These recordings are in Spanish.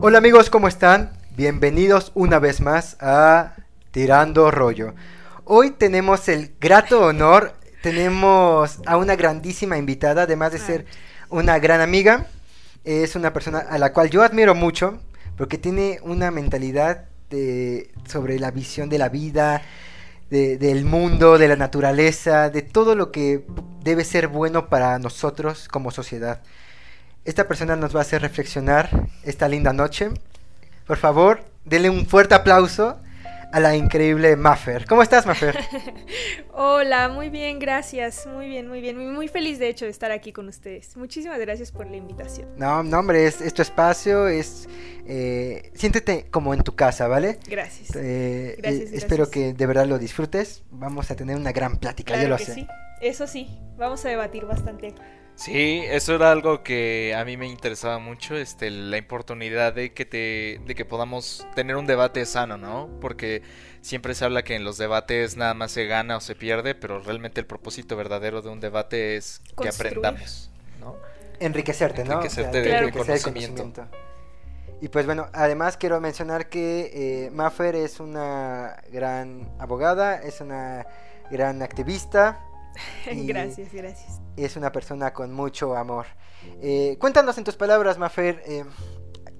Hola amigos, ¿cómo están? Bienvenidos una vez más a Tirando Rollo. Hoy tenemos el grato honor, tenemos a una grandísima invitada, además de ser una gran amiga. Es una persona a la cual yo admiro mucho porque tiene una mentalidad sobre la visión de la vida, de- del mundo, de la naturaleza, de todo lo que debe ser bueno para nosotros como sociedad. Esta persona nos va a hacer reflexionar esta linda noche. Por favor, denle un fuerte aplauso a la increíble Maffer. ¿Cómo estás, Maffer? Hola, muy bien, gracias. Muy bien, muy bien. Muy, feliz de hecho de estar aquí con ustedes. Muchísimas gracias por la invitación. No, no, hombre, es, es tu espacio, es... eh, siéntete como en tu casa, ¿vale? Gracias. Eh, Gracias, eh, espero gracias. que de verdad lo disfrutes. Vamos a tener una gran plática, yo Claro lo que sé. sí. Eso sí, vamos a debatir bastante. Sí, eso era algo que a mí me interesaba mucho, este, la oportunidad de que te, de que podamos tener un debate sano, ¿no? Porque siempre se habla que en los debates nada más se gana o se pierde, pero realmente el propósito verdadero de un debate es que aprendamos, ¿no? Enriquecerte, ¿no? Enriquecerte de enriquecer el conocimiento. Y pues bueno, además quiero mencionar que eh, Maffer es una gran abogada, es una gran activista, Y- gracias, gracias. Es una persona con mucho amor. Eh, cuéntanos en tus palabras, Maffer, eh,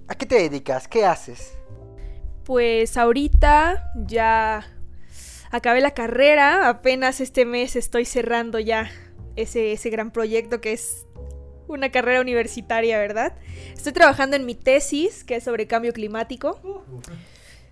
¿a qué te dedicas? ¿Qué haces? Pues ahorita ya acabé la carrera, apenas este mes estoy cerrando ya ese, ese gran proyecto que es una carrera universitaria, ¿verdad? Estoy trabajando en mi tesis, que es sobre cambio climático.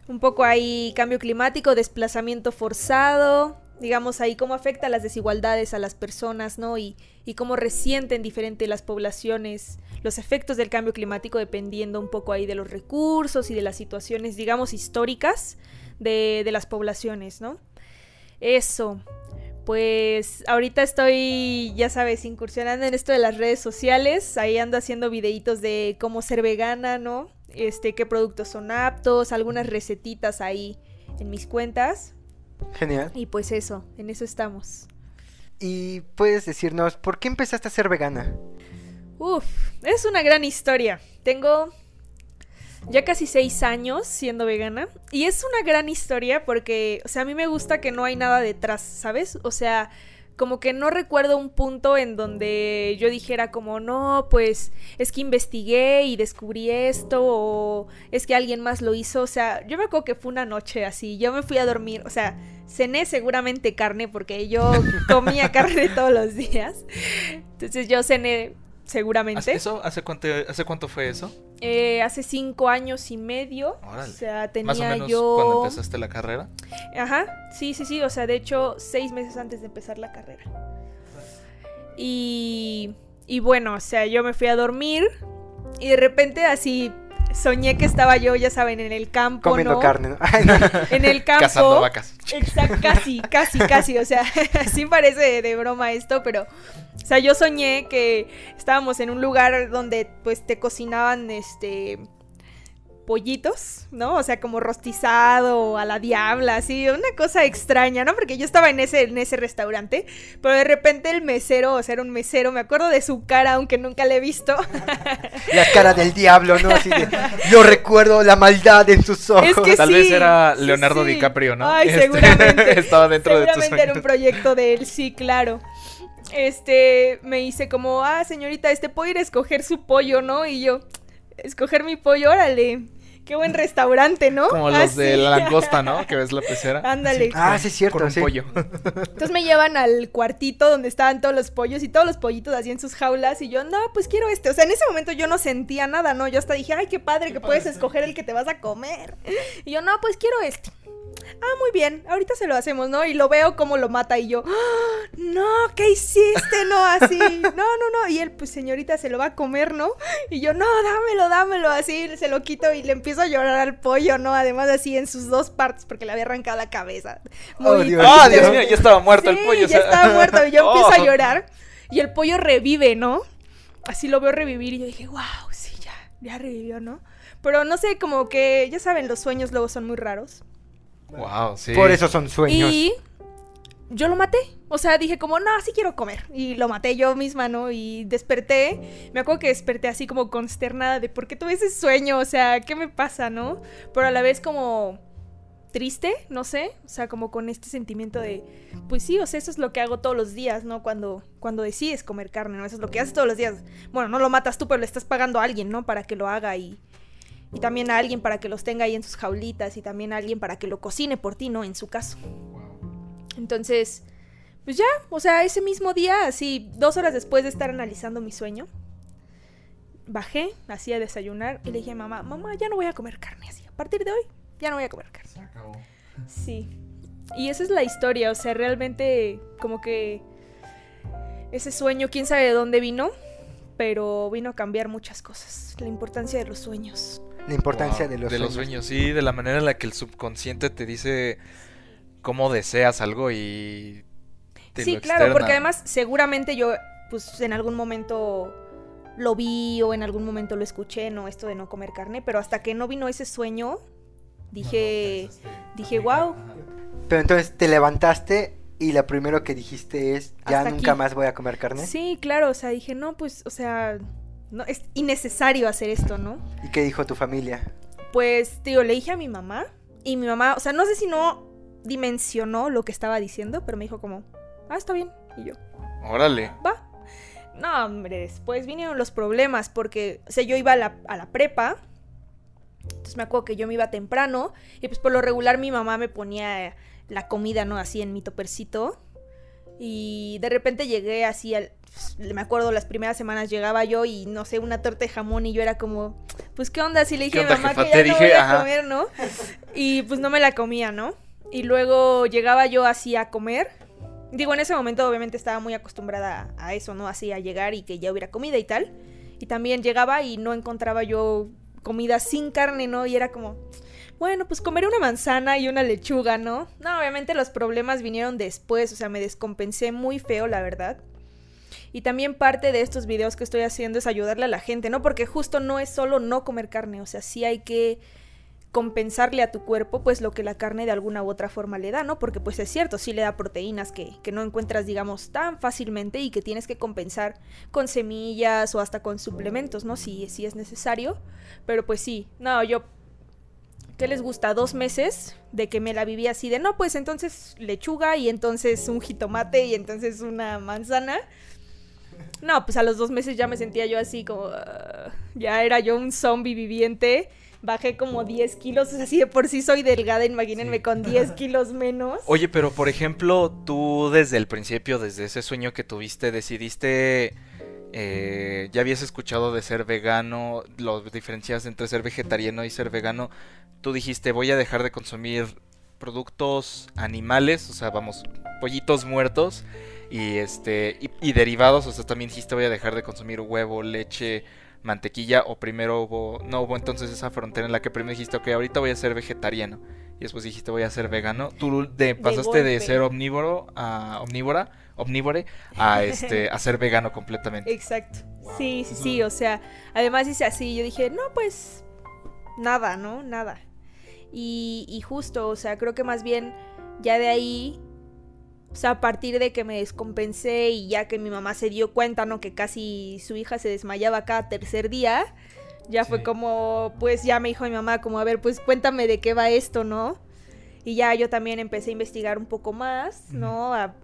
Un poco ahí cambio climático, desplazamiento forzado, digamos ahí cómo afecta las desigualdades a las personas, ¿no? Y, y cómo resienten diferente las poblaciones los efectos del cambio climático dependiendo un poco ahí de los recursos y de las situaciones, digamos, históricas de, de las poblaciones, ¿no? Eso. Pues ahorita estoy, ya sabes, incursionando en esto de las redes sociales. Ahí ando haciendo videitos de cómo ser vegana, ¿no? Este, qué productos son aptos, algunas recetitas ahí en mis cuentas. Genial. Y pues eso, en eso estamos. Y puedes decirnos, ¿por qué empezaste a ser vegana? Uf, es una gran historia. Tengo ya casi seis años siendo vegana. Y es una gran historia porque, o sea, a mí me gusta que no hay nada detrás, ¿sabes? O sea, como que no recuerdo un punto en donde yo dijera como, no, pues es que investigué y descubrí esto o es que alguien más lo hizo. O sea, yo me acuerdo que fue una noche así, yo me fui a dormir, o sea, cené seguramente carne porque yo comía carne todos los días. Entonces yo cené seguramente. ¿Hace- ¿Eso? ¿Hace cuánto, ¿Hace cuánto fue eso? Eh, hace cinco años y medio. Órale. O sea, tenía Más o menos yo. cuando empezaste la carrera. Ajá, sí, sí, sí. O sea, de hecho, seis meses antes de empezar la carrera. Y. Y bueno, o sea, yo me fui a dormir. Y de repente así soñé que estaba yo, ya saben, en el campo. Comiendo ¿no? carne, ¿no? En el campo. Cazando vacas. Exacto, casi, casi, casi. O sea, sí parece de, de broma esto, pero. O sea, yo soñé que estábamos en un lugar donde pues te cocinaban este pollitos, ¿no? O sea, como rostizado a la diabla, así, una cosa extraña, ¿no? Porque yo estaba en ese, en ese restaurante, pero de repente el mesero, o sea, era un mesero, me acuerdo de su cara, aunque nunca le he visto. La cara del diablo, ¿no? Así de, yo recuerdo la maldad en sus ojos. Es que Tal sí, vez era Leonardo sí. DiCaprio, ¿no? Ay, Este, seguramente. Estaba dentro de tus Seguramente era un proyecto de él, sí, claro. Este, me hice como, ah, señorita, este, puedo ir a escoger su pollo, ¿no? Y yo, escoger mi pollo, órale. Qué buen restaurante, ¿no? Como Ah, los de la langosta, ¿no? Que ves la pecera. Ándale. Ah, sí, es cierto, Con un sí. pollo. Entonces me llevan al cuartito donde estaban todos los pollos y todos los pollitos así en sus jaulas y yo, no, pues quiero este. O sea, en ese momento yo no sentía nada, ¿no? Yo hasta dije, ay, qué padre que puedes escoger el que te vas a comer. Y yo, no, pues quiero este. Ah, muy bien, ahorita se lo hacemos, ¿no? Y lo veo como lo mata y yo, "Ah, no, ¿qué hiciste? No, así, no, no, no. Y él, pues señorita, se lo va a comer, ¿no? Y yo, no, dámelo, dámelo, así, se lo quito y le empiezo a llorar al pollo, ¿no? Además, así en sus dos partes, porque le había arrangado la cabeza. Oh, Dios. Ah. Dios mío, ya estaba muerto el pollo. o ya sea. estaba muerto. Y yo empiezo a Oh. llorar. Y el pollo revive, ¿no? Así lo veo revivir. Y yo dije, wow, sí, ya, ya revivió, ¿no? Pero no sé, como que, ya saben, los sueños luego son muy raros. Wow, sí. Por eso son sueños. Y yo lo maté. O sea, dije como, no, sí quiero comer. Y lo maté yo misma, ¿no? Y desperté. Me acuerdo que desperté así como consternada de por qué tuve ese sueño. O sea, ¿qué me pasa, no? Pero a la vez como triste, no sé, o sea, como con este sentimiento de, pues sí, o sea, eso es lo que hago todos los días, ¿no? Cuando, cuando decides comer carne, ¿no? Eso es lo que haces todos los días. Bueno, no lo matas tú, pero le estás pagando a alguien, ¿no? Para que lo haga y, y también a alguien para que los tenga ahí en sus jaulitas y también a alguien para que lo cocine por ti, ¿no? En su caso. Entonces, pues ya, o sea, ese mismo día, así, dos horas después de estar analizando mi sueño, bajé, así a desayunar y le dije a mamá, mamá, ya no voy a comer carne así. A partir de hoy, ya no voy a comer carne. Se acabó. Sí. Y esa es la historia, o sea, realmente como que ese sueño, quién sabe de dónde vino, pero vino a cambiar muchas cosas. La importancia de los sueños. La importancia Wow, de los de los sueños, sí, de la manera en la que el subconsciente te dice cómo deseas algo y te sí, lo claro, porque además seguramente yo, pues en algún momento lo vi o en algún momento lo escuché, no, esto de no comer carne, pero hasta que no vino ese sueño, dije, dije, wow, Pero entonces te levantaste y lo primero que dijiste es, ya Hasta nunca aquí. más voy a comer carne. sí, claro, o sea, dije, no, pues, o sea, no, es innecesario hacer esto, ¿no? ¿Y qué dijo tu familia? Pues, digo, le dije a mi mamá y mi mamá, o sea, no sé si no dimensionó lo que estaba diciendo, pero me dijo como, ah, está bien. Y yo, Órale. va. No, hombre, después vinieron los problemas porque, o sea, yo iba a la, a la prepa, entonces me acuerdo que yo me iba temprano y pues por lo regular mi mamá me ponía la comida, ¿no? Así en mi topercito. Y de repente llegué así al... pues, Me acuerdo las primeras semanas llegaba yo y no sé, una torta de jamón y yo era como, pues qué onda, si le dije ¿Qué a mi onda, mamá jefa? que Te ya no dije, voy a comer, ¿no? Y pues no me la comía, ¿no? Y luego llegaba yo así a comer. Digo, en ese momento obviamente estaba muy acostumbrada a eso, ¿no? Así a llegar y que ya hubiera comida y tal. Y también llegaba y no encontraba yo comida sin carne, ¿no? Y era como, bueno, pues comeré una manzana y una lechuga, ¿no? No, obviamente los problemas vinieron después, o sea, me descompensé muy feo, la verdad. Y también parte de estos videos que estoy haciendo es ayudarle a la gente, ¿no? Porque justo no es solo no comer carne, o sea, sí hay que compensarle a tu cuerpo pues lo que la carne de alguna u otra forma le da, ¿no? Porque pues es cierto, sí le da proteínas que, que no encuentras digamos tan fácilmente y que tienes que compensar con semillas o hasta con suplementos, ¿no? Si, si es necesario. Pero pues sí, no, yo... ¿Qué les gusta? Dos meses de que me la viví así de, no, pues entonces lechuga y entonces un jitomate y entonces una manzana. No, pues a los dos meses ya me sentía yo así como... ah, ya era yo un zombie viviente. Bajé como 10 kilos, o sea, así de por sí soy delgada, imagínense Sí. con 10 kilos menos. Oye, pero por ejemplo, tú desde el principio, desde ese sueño que tuviste, decidiste, eh, ya habías escuchado de ser vegano, lo diferencias entre ser vegetariano y ser vegano. Tú dijiste, voy a dejar de consumir productos animales, o sea, vamos, pollitos muertos y este y, y derivados, o sea, también dijiste, voy a dejar de consumir huevo, leche, mantequilla o primero hubo, no hubo entonces esa frontera en la que primero dijiste, ok, ahorita voy a ser vegetariano y después dijiste voy a ser vegano. Tú de, pasaste de, golpe. ser omnívoro a omnívora, omnívore a este a ser vegano completamente. Exacto. Sí, sí, sí, o sea, además hice así, yo dije, no, pues nada, ¿no? Nada. Y, y justo, o sea, creo que más bien ya de ahí, o sea, a partir de que me descompensé y ya que mi mamá se dio cuenta, ¿no? Que casi su hija se desmayaba cada tercer día, ya fue como, pues ya me dijo mi mamá, como, a ver, pues cuéntame de qué va esto, ¿no? Y ya yo también empecé a investigar un poco más, ¿no? A,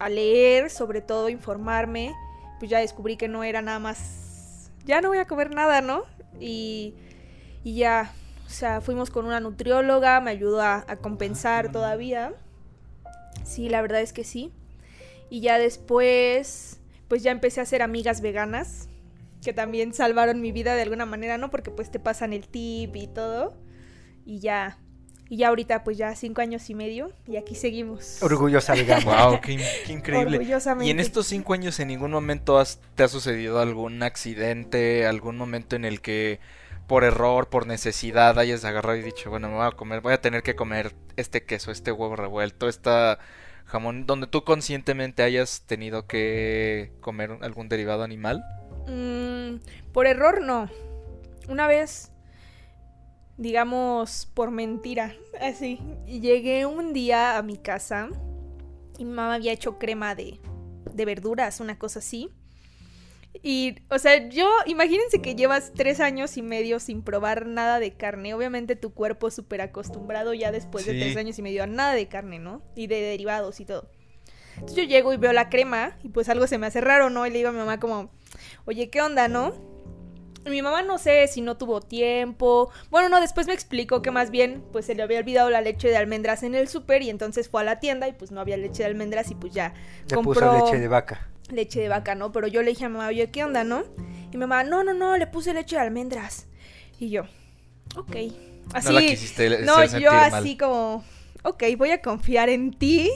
a leer, sobre todo informarme. Pues ya descubrí que no era nada más. Ya no voy a comer nada, ¿no? Y, y ya, o sea, fuimos con una nutrióloga, me ayudó a, a compensar todavía. Sí, la verdad es que sí. Y ya después, pues ya empecé a hacer amigas veganas, que también salvaron mi vida de alguna manera, ¿no? Porque pues te pasan el tip y todo. Y ya, y ya ahorita pues ya cinco años y medio y aquí seguimos. Orgullosa vegana. Wow, qué, qué increíble. Orgullosamente. Y en estos cinco años en ningún momento has- te ha sucedido algún accidente, algún momento en el que por error, por necesidad hayas agarrado y dicho, bueno, me voy a comer, voy a tener que comer este queso, este huevo revuelto, esta jamón, donde tú conscientemente hayas tenido que comer algún derivado animal. Mm, por error no. Una vez, digamos, por mentira, así, llegué un día a mi casa Y mi mamá había hecho crema de, de verduras, una cosa así. Y, o sea, yo, imagínense que llevas tres años y medio sin probar nada de carne. Obviamente tu cuerpo es súper acostumbrado ya después de tres años y medio a nada de carne, ¿no? Y de derivados y todo. Entonces yo llego y veo la crema y pues algo se me hace raro, ¿no? Y le digo a mi mamá como, oye, ¿qué onda, no? Mi mamá no sé si no tuvo tiempo. Bueno, no, después me explicó que más bien pues se le había olvidado la leche de almendras en el súper y entonces fue a la tienda y pues no había leche de almendras y pues ya Le compró puso leche de vaca. leche de vaca, ¿no? Pero yo le dije a mamá, oye, ¿qué onda, no? Y mi mamá, no, no, no, le puse leche de almendras. Y yo, ok. Así, la quisiste hacer no, yo mal. así como, ok, voy a confiar en ti.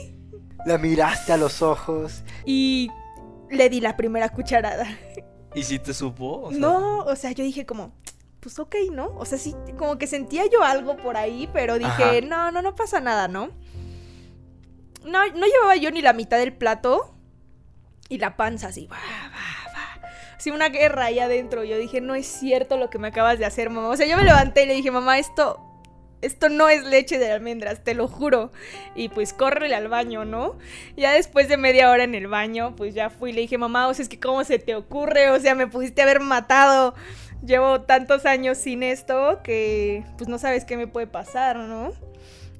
La miraste a los ojos. Y le di la primera cucharada. ¿Y si te supo? O sea, no, o sea, yo dije como, pues ok, ¿no? O sea, sí, como que sentía yo algo por ahí, pero dije, Ajá. no, no, no pasa nada, ¿no? No, no llevaba yo ni la mitad del plato y la panza así, va, va, va. Así una guerra ahí adentro. Yo dije, no es cierto lo que me acabas de hacer, mamá. O sea, yo me levanté y le dije, mamá, esto, esto no es leche de almendras, te lo juro. Y pues córrele al baño, ¿no? Ya después de media hora en el baño, pues ya fui y le dije, mamá, o sea, es que cómo se te ocurre, o sea, me pudiste haber matado. Llevo tantos años sin esto que pues no sabes qué me puede pasar, ¿no?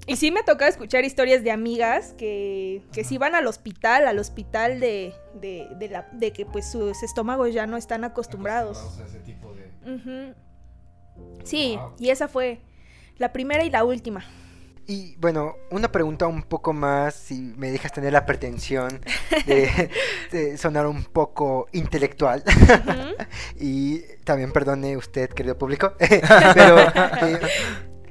Y sí me toca escuchar historias de amigas que, que sí van al hospital, al hospital de, de, de la, de que pues sus estómagos ya no están acostumbrados. a ese tipo de... Ujú. Sí, Wow. y esa fue la primera y la última. Y bueno, una pregunta un poco más, si me dejas tener la pretensión de, de sonar un poco intelectual. Y también perdone usted, querido público. Pero, eh,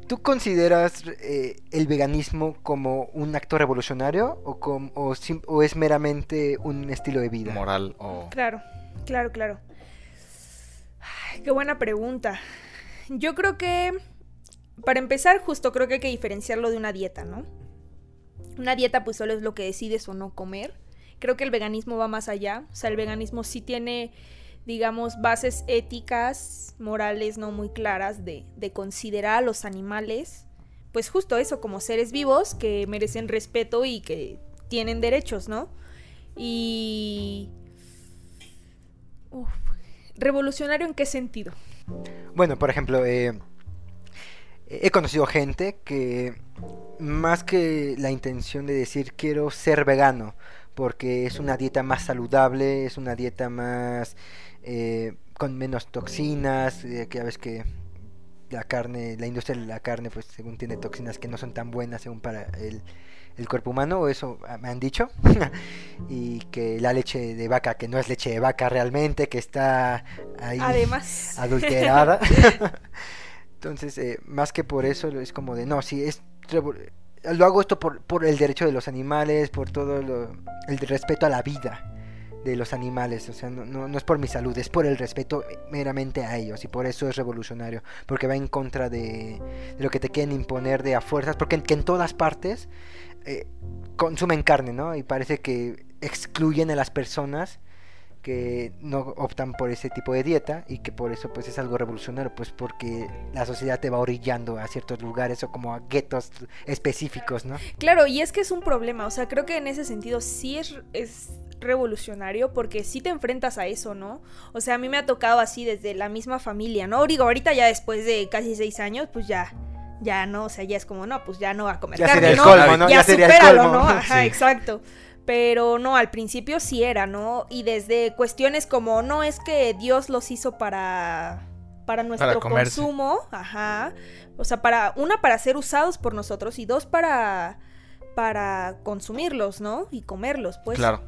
¿tú consideras eh, el veganismo como un acto revolucionario o, com- o es meramente un estilo de vida? Moral o... Claro, claro, claro. Ay, qué buena pregunta. Yo creo que, para empezar, justo creo que hay que diferenciarlo de una dieta, ¿no? Una dieta pues solo es lo que decides o no comer. Creo que el veganismo va más allá. O sea, el veganismo sí tiene, digamos, bases éticas, morales no muy claras de, de considerar a los animales, pues justo eso, como seres vivos que merecen respeto y que tienen derechos, ¿no? Y... ¿Revolucionario en qué sentido? Bueno, por ejemplo, eh, he conocido gente que más que la intención de decir quiero ser vegano, porque es una dieta más saludable, es una dieta más eh, con menos toxinas, eh, que ya ves que la carne, la industria de la carne, pues según tiene toxinas que no son tan buenas según para el, el cuerpo humano, eso me han dicho, y que la leche de vaca, que no es leche de vaca realmente, que está ahí Además, adulterada. Entonces, eh, más que por eso, es como de, no, sí, es lo hago esto por, por el derecho de los animales, por todo lo- el respeto a la vida de los animales, o sea, no, no, no es por mi salud, es por el respeto meramente a ellos, y por eso es revolucionario, porque va en contra de, de lo que te quieren imponer de a fuerzas, porque en, que en todas partes eh, consumen carne, ¿no? Y parece que excluyen a las personas que no optan por ese tipo de dieta y que por eso pues es algo revolucionario pues porque la sociedad te va orillando a ciertos lugares o como a guetos específicos no claro, y es que es un problema, o sea, creo que en ese sentido sí es, es revolucionario porque sí te enfrentas a eso, ¿no? O sea, a mí me ha tocado así desde la misma familia, ¿no? Digo, ahorita ya después de casi seis años, pues ya, ya no, o sea, ya es como, no, pues ya no va a comer Ya carne, sería el ¿no? colmo, ¿no? Ya, Ya sería el supéralo, colmo. ¿no? Ajá, Sí. exacto. Pero no, al principio sí era, ¿no? Y desde cuestiones como, no, es que Dios los hizo para para nuestro consumo, ajá. O sea, para una para ser usados por nosotros y dos para para consumirlos, ¿no? Y comerlos, pues. Claro.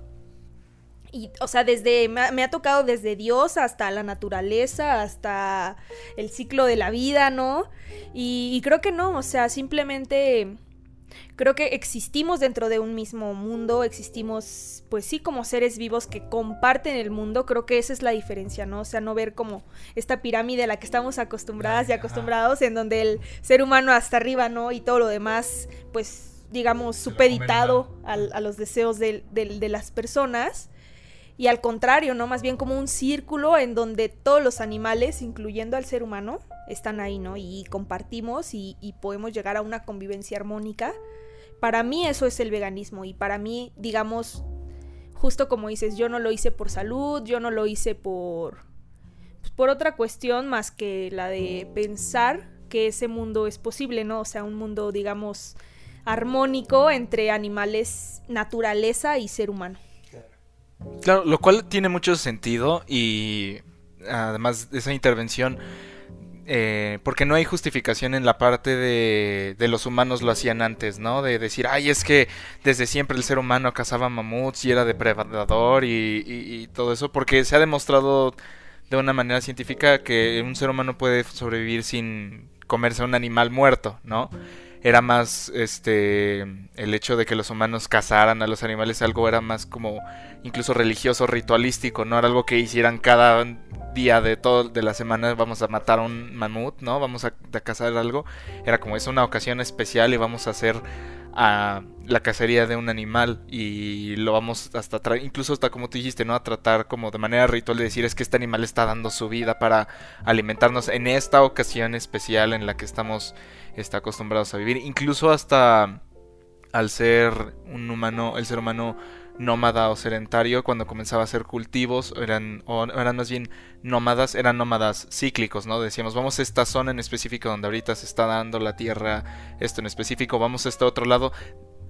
Y, o sea, desde, me ha, me ha tocado desde Dios hasta la naturaleza, hasta el ciclo de la vida, ¿no? Y, y creo que no, o sea, simplemente creo que existimos dentro de un mismo mundo, existimos, pues sí, como seres vivos que comparten el mundo, creo que esa es la diferencia, ¿no? O sea, no ver como esta pirámide a la que estamos acostumbradas y acostumbrados, en donde el ser humano hasta arriba, ¿no? Y todo lo demás, pues, digamos, a supeditado a los deseos de las personas. Y al contrario, ¿no? Más bien como un círculo en donde todos los animales, incluyendo al ser humano, están ahí, ¿no? Y compartimos y, podemos llegar a una convivencia armónica. para mí eso es el veganismo y para mí, digamos, justo como dices, yo no lo hice por salud, yo no lo hice por pues, por otra cuestión más que la de pensar que ese mundo es posible, ¿no? O sea, un mundo, digamos, armónico entre animales, naturaleza y ser humano. Claro, lo cual tiene mucho sentido y además de esa intervención, eh, porque no hay justificación en la parte de, los humanos lo hacían antes, ¿no? De decir, ay, es que desde siempre el ser humano cazaba mamuts y era depredador y, y todo eso, porque se ha demostrado de una manera científica que un ser humano puede sobrevivir sin comerse a un animal muerto, ¿no? Era más este el hecho de que los humanos cazaran a los animales, algo era más como incluso religioso, ritualístico, no era algo que hicieran cada día de todo de la semana vamos a matar a un mamut, ¿no? Vamos a, cazar algo. Era como es una ocasión especial y vamos a hacer a la cacería de un animal y lo vamos hasta incluso hasta como tú dijiste, ¿no? A tratar como de manera ritual de decir es que este animal está dando su vida para alimentarnos en esta ocasión especial en la que estamos está acostumbrados a vivir, incluso hasta al ser un humano, el ser humano nómada o sedentario, cuando comenzaba a hacer cultivos, eran, o eran más bien nómadas, eran nómadas cíclicos, ¿no? Decíamos, vamos a esta zona en específico donde ahorita se está dando la tierra, esto en específico, vamos a este otro lado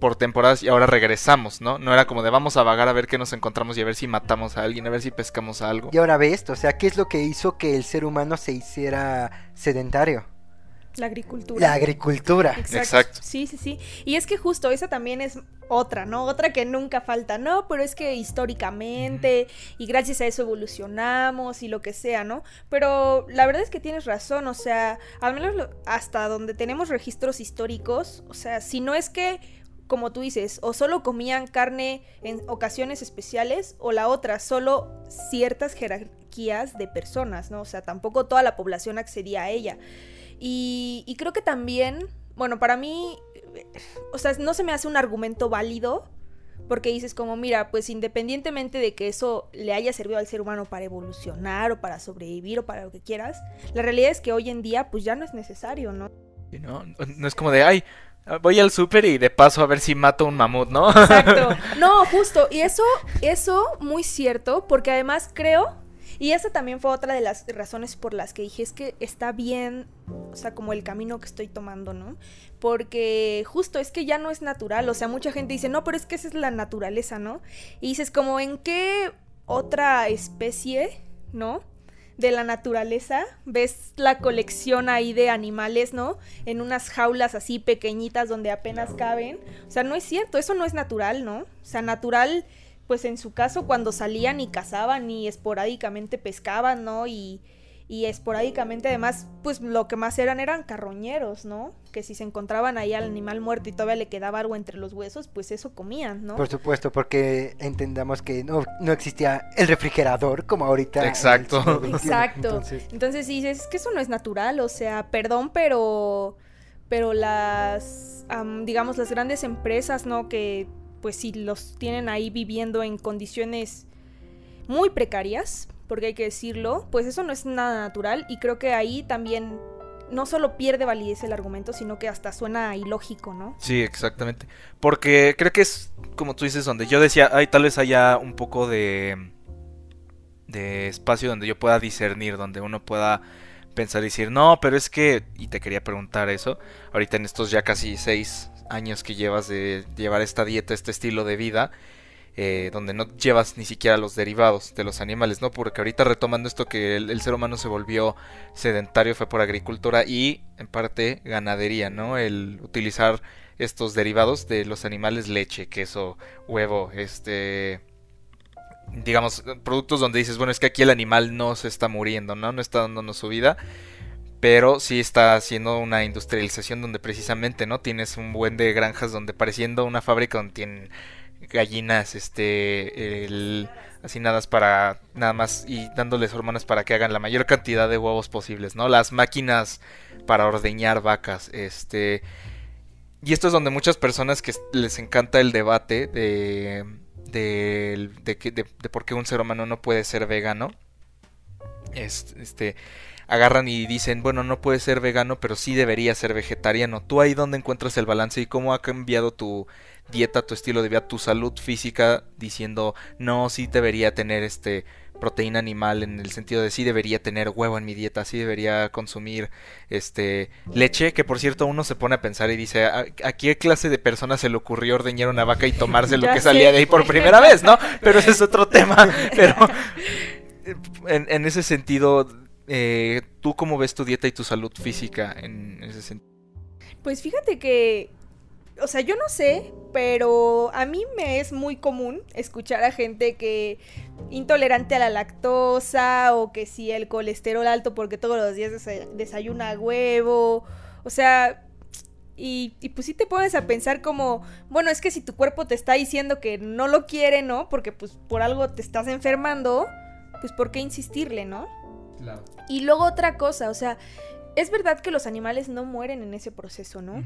por temporadas y ahora regresamos, ¿no? No era como de vamos a vagar a ver qué nos encontramos y a ver si matamos a alguien, a ver si pescamos a algo. Y ahora ve esto, o sea, ¿qué es lo que hizo que el ser humano se hiciera sedentario? La agricultura. La agricultura. Exacto. Sí, sí, sí. Y es que justo esa también es otra, ¿no? Otra que nunca falta, ¿no? Pero es que históricamente y gracias a eso evolucionamos y lo que sea, ¿no? Pero la verdad es que tienes razón, o sea, al menos hasta donde tenemos registros históricos, o sea, si no es que como tú dices, o solo comían carne en ocasiones especiales, o la otra, solo ciertas jerarquías de personas, ¿no? O sea, tampoco toda la población accedía a ella. Y, creo que también, bueno, para mí, o sea, no se me hace un argumento válido porque dices como, mira, pues independientemente de que eso le haya servido al ser humano para evolucionar o para sobrevivir o para lo que quieras, la realidad es que hoy en día pues ya no es necesario, ¿no? No, no es como de, ay, voy al súper y de paso a ver si mato un mamut, ¿no? Exacto. No, justo. Y eso, eso muy cierto, porque además creo y esa también fue otra de las razones por las que dije, es que está bien, o sea, como el camino que estoy tomando, ¿no? Porque justo es que ya no es natural, o sea, mucha gente dice, no, pero es que esa es la naturaleza, ¿no? Y dices, como en qué otra especie, ¿no? de la naturaleza, ves la colección ahí de animales, ¿no? En unas jaulas así pequeñitas donde apenas caben. O sea, no es cierto, eso no es natural, ¿no? O sea, natural pues en su caso cuando salían y cazaban y esporádicamente pescaban, ¿no? Y, y esporádicamente además, pues lo que más eran eran carroñeros, ¿no? Que si se encontraban ahí al animal muerto y todavía le quedaba algo entre los huesos, pues eso comían, ¿no? Por supuesto, porque entendamos que no, no existía el refrigerador como ahorita. Exacto. Exacto. Entonces, Entonces dices, es que eso no es natural, o sea, perdón, pero pero las digamos las grandes empresas, ¿no? Que pues si los tienen ahí viviendo en condiciones muy precarias, porque hay que decirlo, pues eso no es nada natural y creo que ahí también no solo pierde validez el argumento, sino que hasta suena ilógico, ¿no? Sí, exactamente. Porque creo que es, como tú dices, donde yo decía, ay, tal vez haya un poco de, de espacio donde yo pueda discernir, donde uno pueda pensar y decir, no, pero es que, y te quería preguntar eso, ahorita en estos ya casi seis, años que llevas de llevar esta dieta, este estilo de vida, eh, donde no llevas ni siquiera los derivados de los animales, ¿no? Porque ahorita retomando esto que el, ser humano se volvió sedentario fue por agricultura y en parte ganadería, ¿no? El utilizar estos derivados de los animales, leche, queso, huevo, este digamos, productos donde dices, bueno, es que aquí el animal no se está muriendo, ¿no? No está dándonos su vida pero sí está haciendo una industrialización donde precisamente no tienes un buen de granjas donde pareciendo una fábrica donde tienen gallinas este el, hacinadas para nada más y dándoles hormonas para que hagan la mayor cantidad de huevos posibles no las máquinas para ordeñar vacas este y esto es donde muchas personas que les encanta el debate de de, de, de por qué un ser humano no puede ser vegano este, agarran y dicen, bueno, no puedes ser vegano, pero sí debería ser vegetariano. ¿Tú ahí dónde encuentras el balance y cómo ha cambiado tu dieta, tu estilo de vida, tu salud física diciendo, no, sí debería tener este proteína animal en el sentido de sí debería tener huevo en mi dieta, sí debería consumir este leche, que por cierto uno se pone a pensar y dice, ¿a, qué clase de persona se le ocurrió ordeñar una vaca y tomarse lo que salía de ahí por primera vez, no? Pero ese es otro tema, pero en, en ese sentido eh, ¿Tú cómo ves tu dieta y tu salud física en ese sentido? Pues fíjate que, o sea, yo no sé, pero a mí me es muy común escuchar a gente que intolerante a la lactosa o que si el colesterol alto porque todos los días desayuna huevo, o sea, y, y, pues sí te pones a pensar como, bueno, es que si tu cuerpo te está diciendo que no lo quiere, ¿no? Porque pues por algo te estás enfermando, pues ¿por qué insistirle, ¿no? Y luego otra cosa, o sea, es verdad que los animales no mueren en ese proceso, ¿no?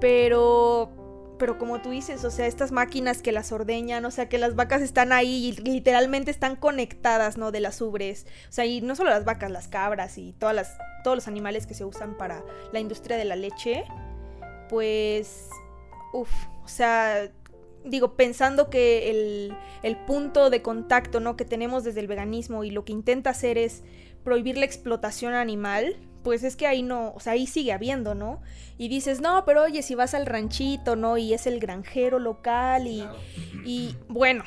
Pero pero como tú dices, o sea, estas máquinas que las ordeñan, o sea, que las vacas están ahí y literalmente están conectadas, ¿no? De las ubres. O sea, y no solo las vacas, las cabras y todas las, todos los animales que se usan para la industria de la leche, pues, uff, o sea, digo, pensando que el, el punto de contacto, ¿no? Que tenemos desde el veganismo y lo que intenta hacer es prohibir la explotación animal, pues es que ahí no, o sea, ahí sigue habiendo, ¿no? Y dices, no, pero oye, si vas al ranchito, ¿no? Y es el granjero local y, y bueno,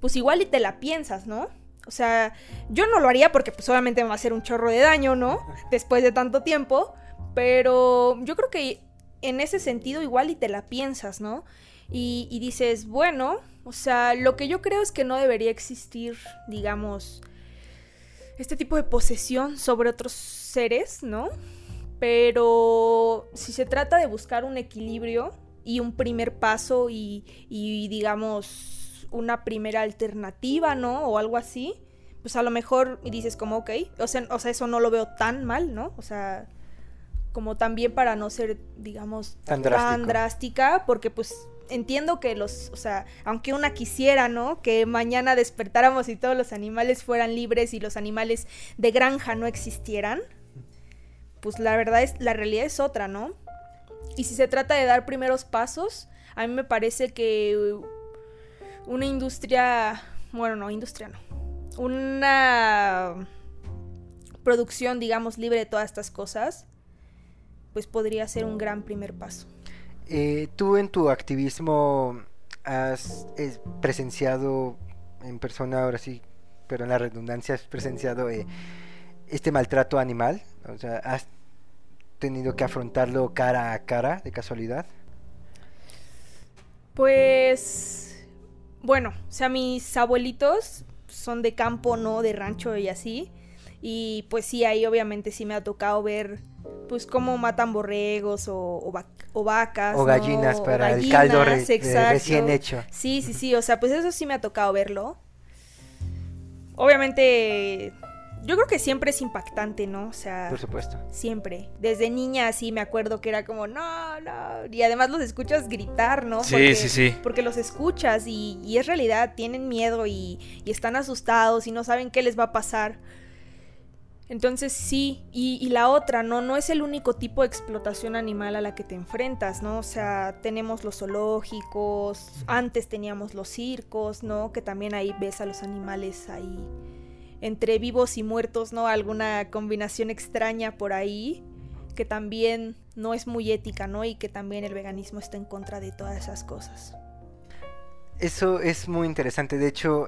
pues igual y te la piensas, ¿no? O sea, yo no lo haría porque pues solamente me va a hacer un chorro de daño, ¿no? Después de tanto tiempo, pero yo creo que en ese sentido igual y te la piensas, ¿no? Y, y dices, bueno, o sea, lo que yo creo es que no debería existir, digamos, este tipo de posesión sobre otros seres, ¿no? Pero si se trata de buscar un equilibrio y un primer paso y, digamos una primera alternativa, ¿no? O algo así, pues a lo mejor dices como, ok, o sea, o sea, eso no lo veo tan mal, ¿no? O sea, como también para no ser, digamos, tan, tan drástica, porque pues entiendo que los, o sea, aunque una quisiera, ¿no? Que mañana despertáramos y todos los animales fueran libres y los animales de granja no existieran, pues la verdad es, la realidad es otra, ¿no? Y si se trata de dar primeros pasos, a mí me parece que una industria, bueno, no, industria no, una producción, digamos, libre de todas estas cosas, pues podría ser un gran primer paso. Eh, tú en tu activismo has presenciado en persona, ahora sí, pero en la redundancia, has presenciado eh, este maltrato animal. O sea, has tenido que afrontarlo cara a cara, de casualidad. Pues, bueno, o sea, mis abuelitos son de campo, no de rancho y así. Y pues sí, ahí obviamente sí me ha tocado ver pues cómo matan borregos o, vacas. O gallinas para el caldo recién hecho. Sí, sí, sí, o sea, pues eso sí me ha tocado verlo. Obviamente, yo creo que siempre es impactante, ¿no? O sea... Por supuesto. Siempre. Desde niña sí me acuerdo que era como, no, no. Y además los escuchas gritar, ¿no? Sí, sí, sí. Porque los escuchas y, es realidad, tienen miedo y, y están asustados y no saben qué les va a pasar. Entonces sí, y, la otra, ¿no? No es el único tipo de explotación animal a la que te enfrentas, ¿no? O sea, tenemos los zoológicos, antes teníamos los circos, ¿no? Que también ahí ves a los animales ahí entre vivos y muertos, ¿no? Alguna combinación extraña por ahí, que también no es muy ética, ¿no? Y que también el veganismo está en contra de todas esas cosas. Eso es muy interesante, de hecho,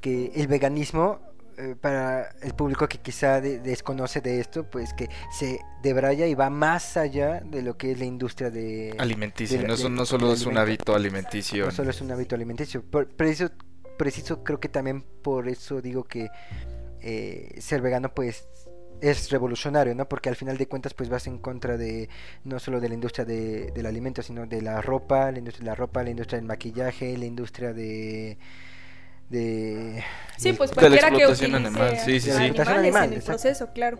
que el veganismo eh, para el público que quizá desconoce de esto, pues que se debraya y va más allá de lo que es la industria de... Alimenticia, no, no, solo es un hábito alimenticio. No solo es un hábito alimenticio. Por, preciso, preciso creo que también por eso digo que eh, ser vegano pues es revolucionario, ¿no? Porque al final de cuentas pues vas en contra de no solo de la industria de, del alimento, sino de la ropa, la industria de la ropa, la industria del maquillaje, la industria de de sí pues cualquiera que utilice animal. Sí, sí, sí. Animales en el proceso claro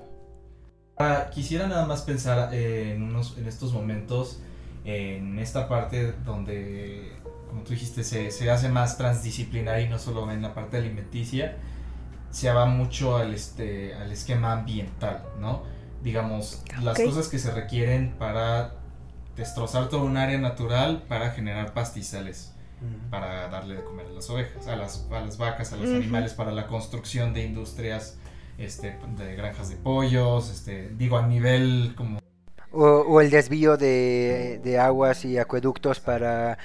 quisiera nada más pensar eh, en unos en estos momentos en esta parte donde como tú dijiste se, se hace más transdisciplinaria y no solo en la parte alimenticia se va mucho al, este, al esquema ambiental, ¿no? Digamos, las cosas que se requieren para destrozar todo un área natural para generar pastizales, para darle de comer a las ovejas, a las, a las vacas, a los Ujú. animales, para la construcción de industrias, este, de granjas de pollos, este, digo, a nivel como O, o el desvío de, de aguas y acueductos para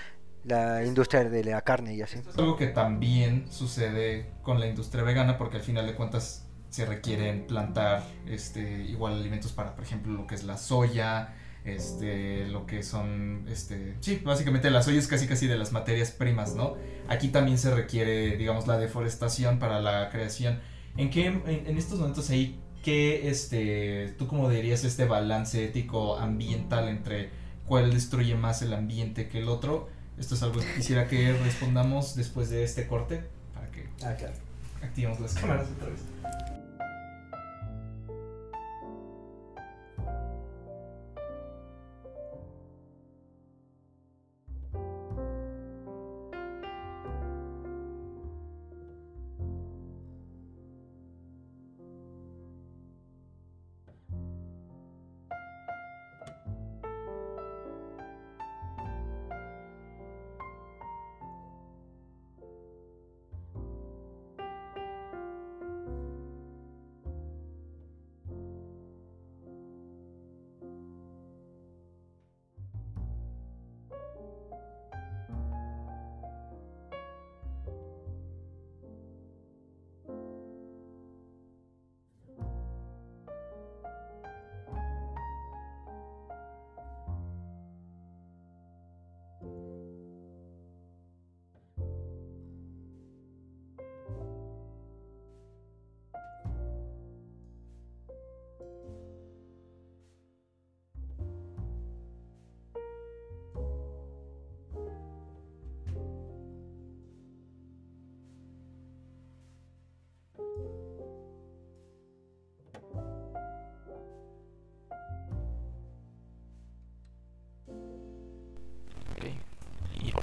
la industria de la carne y así. Esto es algo que también sucede con la industria vegana porque al final de cuentas se requieren plantar este, igual alimentos para, por ejemplo, lo que es la soya, este, lo que son, este, sí, básicamente la soya es casi casi de las materias primas, ¿no? Aquí también se requiere, digamos, la deforestación para la creación. ¿En qué, en, en estos momentos ahí, qué, este, tú cómo dirías este balance ético ambiental entre cuál destruye más el ambiente que el otro? Esto es algo que quisiera que respondamos después de este corte para que Ah, claro. activemos las cámaras otra vez.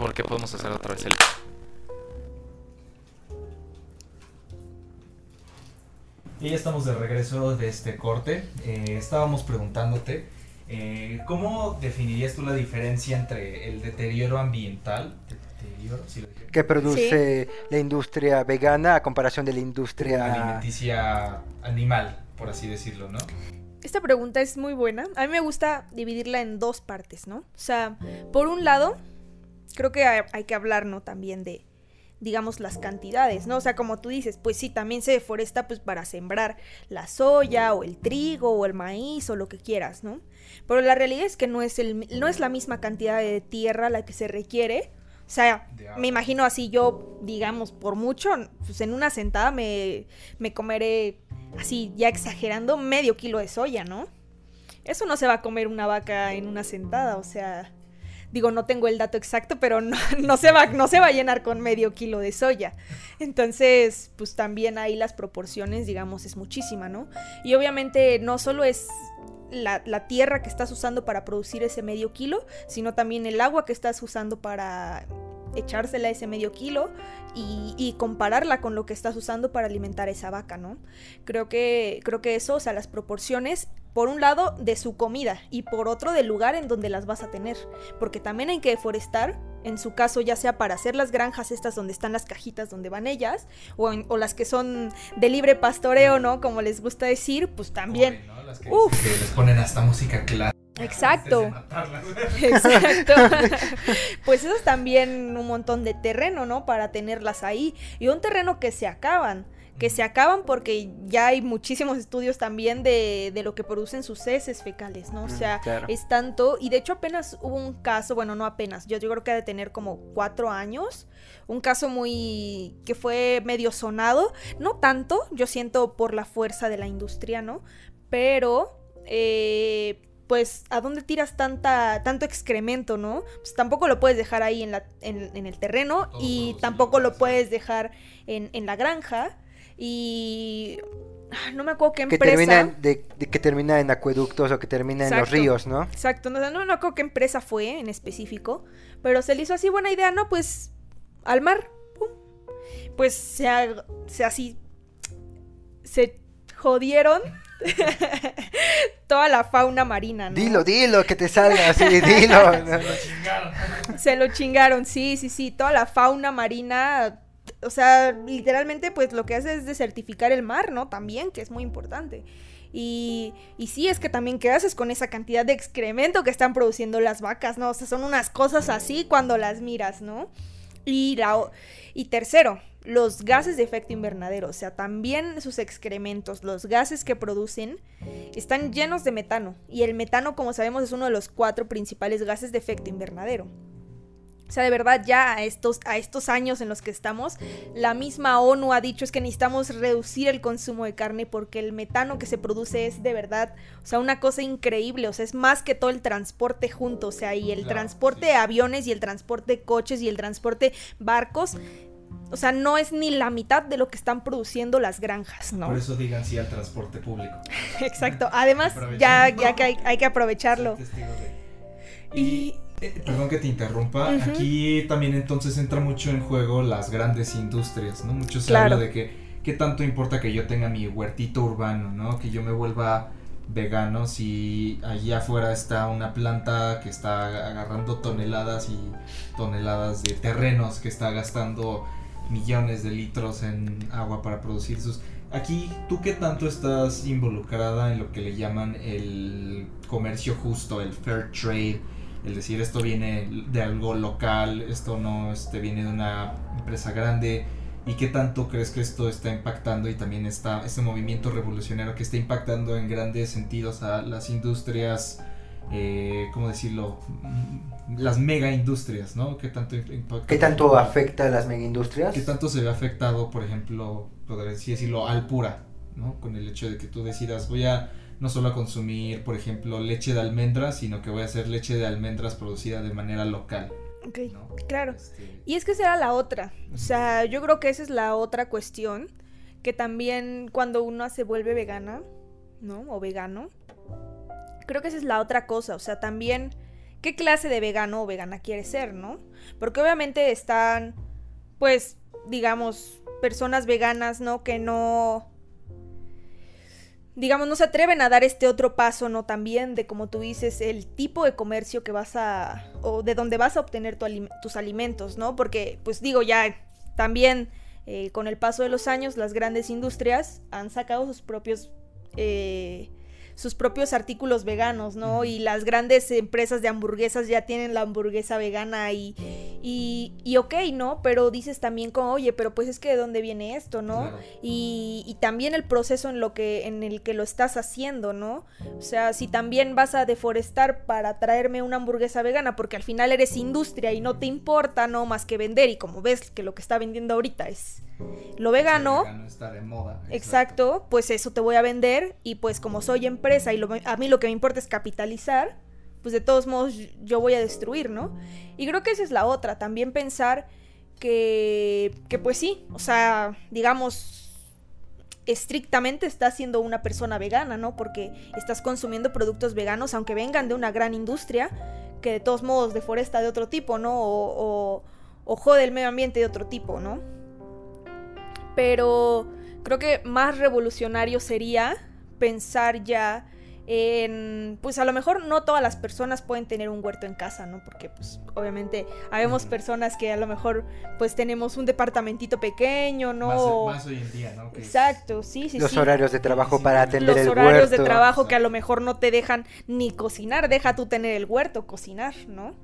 ¿Y por qué podemos hacer otra vez el... Y ya estamos de regreso de este corte. Eh, estábamos preguntándote, eh, ¿cómo definirías tú la diferencia entre el deterioro ambiental? Que produce la industria vegana a comparación de la industria... Alimenticia animal, por así decirlo, ¿no? Esta pregunta es muy buena. A mí me gusta dividirla en dos partes, ¿no? O sea, por un lado, creo que hay, hay que hablar, ¿no? También de, digamos, las cantidades, ¿no? O sea, como tú dices, pues sí, también se deforesta pues para sembrar la soya o el trigo o el maíz o lo que quieras, ¿no? Pero la realidad es que no es, el, no es la misma cantidad de tierra la que se requiere. O sea, me imagino así yo, digamos, por mucho, pues en una sentada me, me comeré, así ya exagerando, medio kilo de soya, ¿no? Eso no se va a comer una vaca en una sentada, o sea, digo, no tengo el dato exacto, pero no, no se, va, no se va a llenar con medio kilo de soya. Entonces, pues también ahí las proporciones, digamos, es muchísima, ¿no? Y obviamente no solo es la, la tierra que estás usando para producir ese medio kilo, sino también el agua que estás usando para echársela ese medio kilo y, y compararla con lo que estás usando para alimentar a esa vaca, ¿no? Creo que, creo que eso, o sea, las proporciones, por un lado, de su comida y por otro, del lugar en donde las vas a tener. Porque también hay que deforestar, en su caso, ya sea para hacer las granjas estas donde están las cajitas donde van ellas, o, en- o las que son de libre pastoreo, ¿no? Como les gusta decir, pues también. Pobre, ¿no? Las que, Uf. que les ponen hasta música clásica. Exacto. Exacto. pues eso es también un montón de terreno, ¿no? Para tenerlas ahí. Y un terreno que se acaban. Que se acaban porque ya hay muchísimos estudios también de, de lo que producen sus heces fecales, ¿no? O sea, claro. es tanto. Y de hecho, apenas hubo un caso, bueno, no apenas, yo, yo creo que ha de tener como cuatro años. Un caso muy. que fue medio sonado. No tanto, yo siento por la fuerza de la industria, ¿no? Pero. eh, pues, ¿a dónde tiras tanta, tanto excremento, no? Pues tampoco lo puedes dejar ahí en, la, en, en el terreno Todo y tampoco lo puedes dejar en, en la granja. Y ah, no me acuerdo qué que empresa. termina, en- de, de que termina en acueductos o que termina en los ríos, ¿no? Exacto, no, no me acuerdo qué empresa fue en específico, pero se le hizo así buena idea, ¿no? Pues al mar, pum. Pues se, se así se jodieron toda la fauna marina, ¿no? Dilo, dilo, que te salga así, dilo. Se lo chingaron, sí, sí, sí, toda la fauna marina, o sea, literalmente pues lo que hace es desertificar el mar, ¿no? También, que es muy importante. Y, y sí, es que también, ¿qué haces con esa cantidad de excremento que están produciendo las vacas, ¿no? O sea, son unas cosas así cuando las miras, ¿no? Y, tercero, los gases de efecto invernadero, o sea, también sus excrementos, los gases que producen, están llenos de metano. Y el metano, como sabemos, es uno de los cuatro principales gases de efecto invernadero. O sea, de verdad, ya a estos, a estos años en los que estamos, la misma ONU ha dicho es que necesitamos reducir el consumo de carne porque el metano que se produce es de verdad, o sea, una cosa increíble, o sea, es más que todo el transporte junto, o sea, y el Claro, transporte sí. de aviones y el transporte de coches y el transporte barcos, o sea, no es ni la mitad de lo que están produciendo las granjas, ¿no? Por eso digan sí al transporte público. Exacto. Además, ya, ya que hay, hay que aprovecharlo. Y eh, perdón que te interrumpa, aquí también entonces entra mucho en juego las grandes industrias, ¿no? Mucho se Claro. habla de que qué tanto importa que yo tenga mi huertito urbano, ¿no? Que yo me vuelva vegano si allí afuera está una planta que está agarrando toneladas y toneladas de terrenos que está gastando millones de litros en agua para producir sus Aquí, ¿tú qué tanto estás involucrada en lo que le llaman el comercio justo, el fair trade? El decir, esto viene de algo local, esto no este, viene de una empresa grande. ¿Y qué tanto crees que esto está impactando y también está este movimiento revolucionario que está impactando en grandes sentidos a las industrias, eh, ¿cómo decirlo? Las mega industrias, ¿no? ¿Qué tanto impacta? ¿Qué tanto afecta a las megaindustrias? ¿Qué tanto se ve afectado, por ejemplo, podría decirlo, al pura, ¿no? Con el hecho de que tú decidas, voy a no solo a consumir, por ejemplo, leche de almendras, sino que voy a hacer leche de almendras producida de manera local, Ok, ¿no? claro. Este, Y es que esa era la otra. O sea, yo creo que esa es la otra cuestión. Que también cuando uno se vuelve vegana, ¿no? O vegano. Creo que esa es la otra cosa. O sea, también, ¿qué clase de vegano o vegana quieres ser, no? Porque obviamente están, pues, digamos, personas veganas, ¿no? Que no. Digamos, no se atreven a dar este otro paso, ¿no? También de, como tú dices, el tipo de comercio que vas a. o de donde vas a obtener tu tus alimentos, ¿no? Porque, pues digo, ya también eh, con el paso de los años, las grandes industrias han sacado sus propios. eh, sus propios artículos veganos, ¿no? Y las grandes empresas de hamburguesas ya tienen la hamburguesa vegana y, y, y ok, ¿no? Pero dices también como, oye, pero pues es que de dónde viene esto, ¿no? claro. y, y también el proceso en lo que en el que lo estás haciendo, ¿no? O sea, si también vas a deforestar para traerme una hamburguesa vegana, porque al final eres industria y no te importa, no más que vender y como ves que lo que está vendiendo ahorita es lo vegano, vegano está de moda. exacto, pues eso te voy a vender y pues como soy empresa y lo- a mí lo que me importa es capitalizar, pues de todos modos yo voy a destruir, ¿no? Y creo que esa es la otra, también pensar que, que pues sí, o sea, digamos, estrictamente estás siendo una persona vegana, ¿no? Porque estás consumiendo productos veganos, aunque vengan de una gran industria, que de todos modos deforesta de otro tipo, ¿no? O, o, o jode el medio ambiente de otro tipo, ¿no? Pero creo que más revolucionario sería pensar ya en, pues a lo mejor no todas las personas pueden tener un huerto en casa, ¿no? Porque pues obviamente habemos personas que a lo mejor pues tenemos un departamentito pequeño, ¿no? Más, más hoy en día, ¿no? Que Exacto, sí, sí, los sí. horarios de trabajo para atender Los el horarios de huerto. trabajo que a lo mejor no te dejan ni cocinar, deja tú tener el huerto, cocinar, ¿no?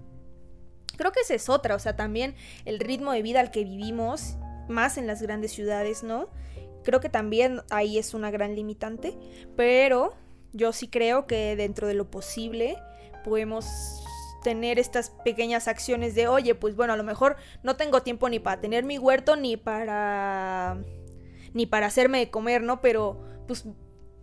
Creo que esa es otra, o sea, también el ritmo de vida al que vivimos, más en las grandes ciudades, ¿no? Creo que también ahí es una gran limitante, pero yo sí creo que dentro de lo posible podemos tener estas pequeñas acciones de, oye, pues bueno, a lo mejor no tengo tiempo ni para tener mi huerto ni para ni para hacerme de comer, ¿no? Pero pues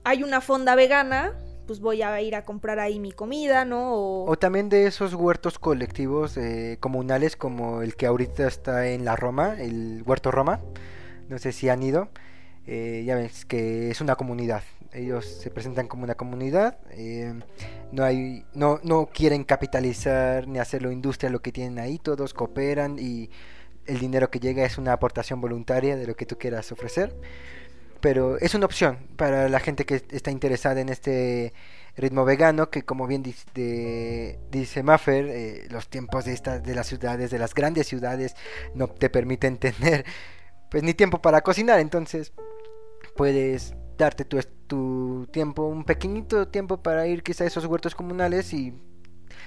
hay una fonda vegana, pues voy a ir a comprar ahí mi comida, ¿no? O, O también de esos huertos colectivos eh, comunales como el que ahorita está en la Roma, el Huerto Roma. No sé si han ido. eh, ya ves que es una comunidad. Ellos se presentan como una comunidad. eh, no hay, no, no quieren capitalizar ni hacerlo industria lo que tienen ahí. Todos cooperan y el dinero que llega es una aportación voluntaria de lo que tú quieras ofrecer. Pero es una opción para la gente que está interesada en este ritmo vegano que como bien dice, de, dice Maffer, eh, los tiempos de, esta, de las ciudades, de las grandes ciudades, no te permiten tener pues ni tiempo para cocinar, entonces puedes darte tu, tu tiempo, un pequeñito tiempo para ir quizá a esos huertos comunales y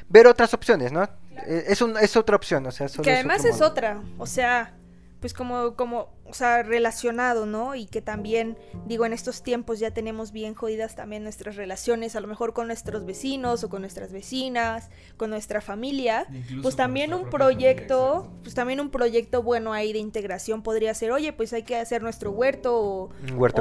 ver otras opciones, ¿no? Eh, es, un, es otra opción, o sea, que además es otra, o sea, pues como, como, o sea, relacionado, ¿no? Y que también, digo, en estos tiempos ya tenemos bien jodidas también nuestras relaciones, a lo mejor con nuestros vecinos o con nuestras vecinas, con nuestra familia. pues también un proyecto, pues también un proyecto bueno ahí de integración podría ser, oye, pues hay que hacer nuestro huerto o,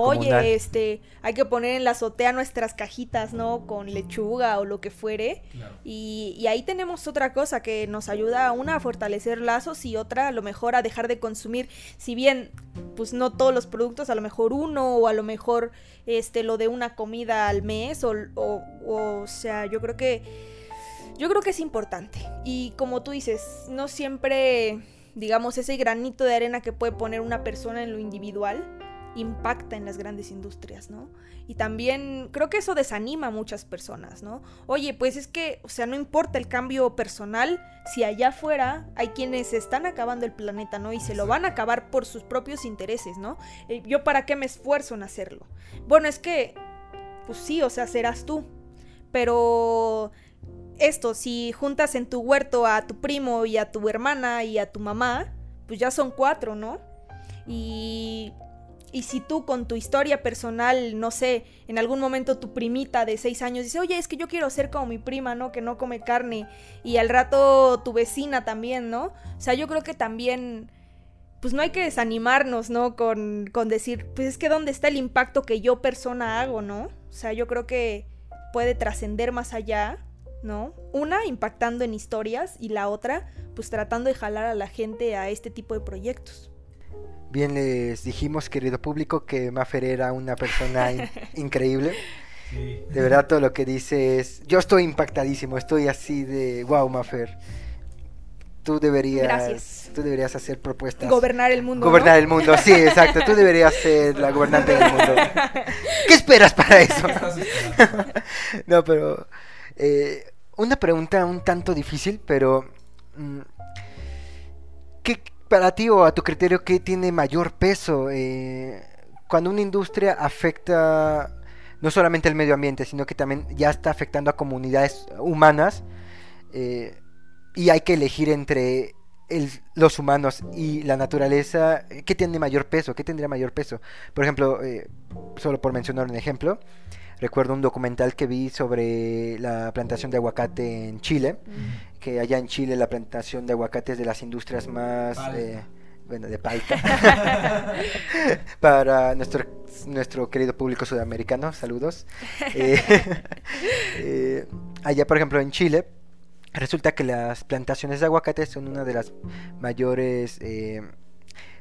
oye, este, hay que poner en la azotea nuestras cajitas, ¿no? Con lechuga o lo que fuere. Y, y ahí tenemos otra cosa que nos ayuda, una, a fortalecer lazos y otra, a lo mejor a dejar de consumir si bien pues no todos los productos, a lo mejor uno o a lo mejor este lo de una comida al mes o, o, sea, yo creo que yo creo que es importante. Y como tú dices, no siempre digamos ese granito de arena que puede poner una persona en lo individual impacta en las grandes industrias, ¿no? Y también creo que eso desanima a muchas personas, ¿no? Oye, pues es que, o sea, no importa el cambio personal, si allá afuera hay quienes están acabando el planeta, ¿no? Y se lo van a acabar por sus propios intereses, ¿no? Eh, Yo para qué me esfuerzo en hacerlo. Bueno, es que, pues sí, o sea, serás tú. Pero esto, si juntas en tu huerto a tu primo y a tu hermana y a tu mamá, pues ya son cuatro, ¿no? Y y si tú con tu historia personal, no sé, en algún momento tu primita de seis años dice, oye, es que yo quiero ser como mi prima, ¿no? Que no come carne. Y al rato tu vecina también, ¿no? O sea, yo creo que también, pues no hay que desanimarnos, ¿no? Con, con decir, pues es que dónde está el impacto que yo persona hago, ¿no? O sea, yo creo que puede trascender más allá, ¿no? Una, impactando en historias y la otra, pues tratando de jalar a la gente a este tipo de proyectos. Bien les dijimos, querido público, que Maffer era una persona increíble. De verdad todo lo que dice es... Yo estoy impactadísimo, estoy así de... Wow, Maffer. Tú deberías... Tú deberías hacer propuestas. Gobernar el mundo. Gobernar el mundo, sí, exacto. Tú deberías ser la gobernante del mundo. ¿Qué esperas para eso? no, pero... Eh, una pregunta un tanto difícil, pero... Mm, ¿Qué, para ti o a tu criterio qué tiene mayor peso eh, cuando una industria afecta no solamente el medio ambiente, sino que también ya está afectando a comunidades humanas eh, y hay que elegir entre los humanos y la naturaleza, ¿qué tiene mayor peso? ¿Qué tendría mayor peso? Por ejemplo, eh, solo por mencionar un ejemplo, recuerdo un documental que vi sobre la plantación de aguacate en Chile, que allá en Chile la plantación de aguacate es de las industrias más... Eh, bueno, de palta. Para nuestro, nuestro querido público sudamericano, saludos. Eh, eh, allá, por ejemplo, en Chile, resulta que las plantaciones de aguacate son una de las mayores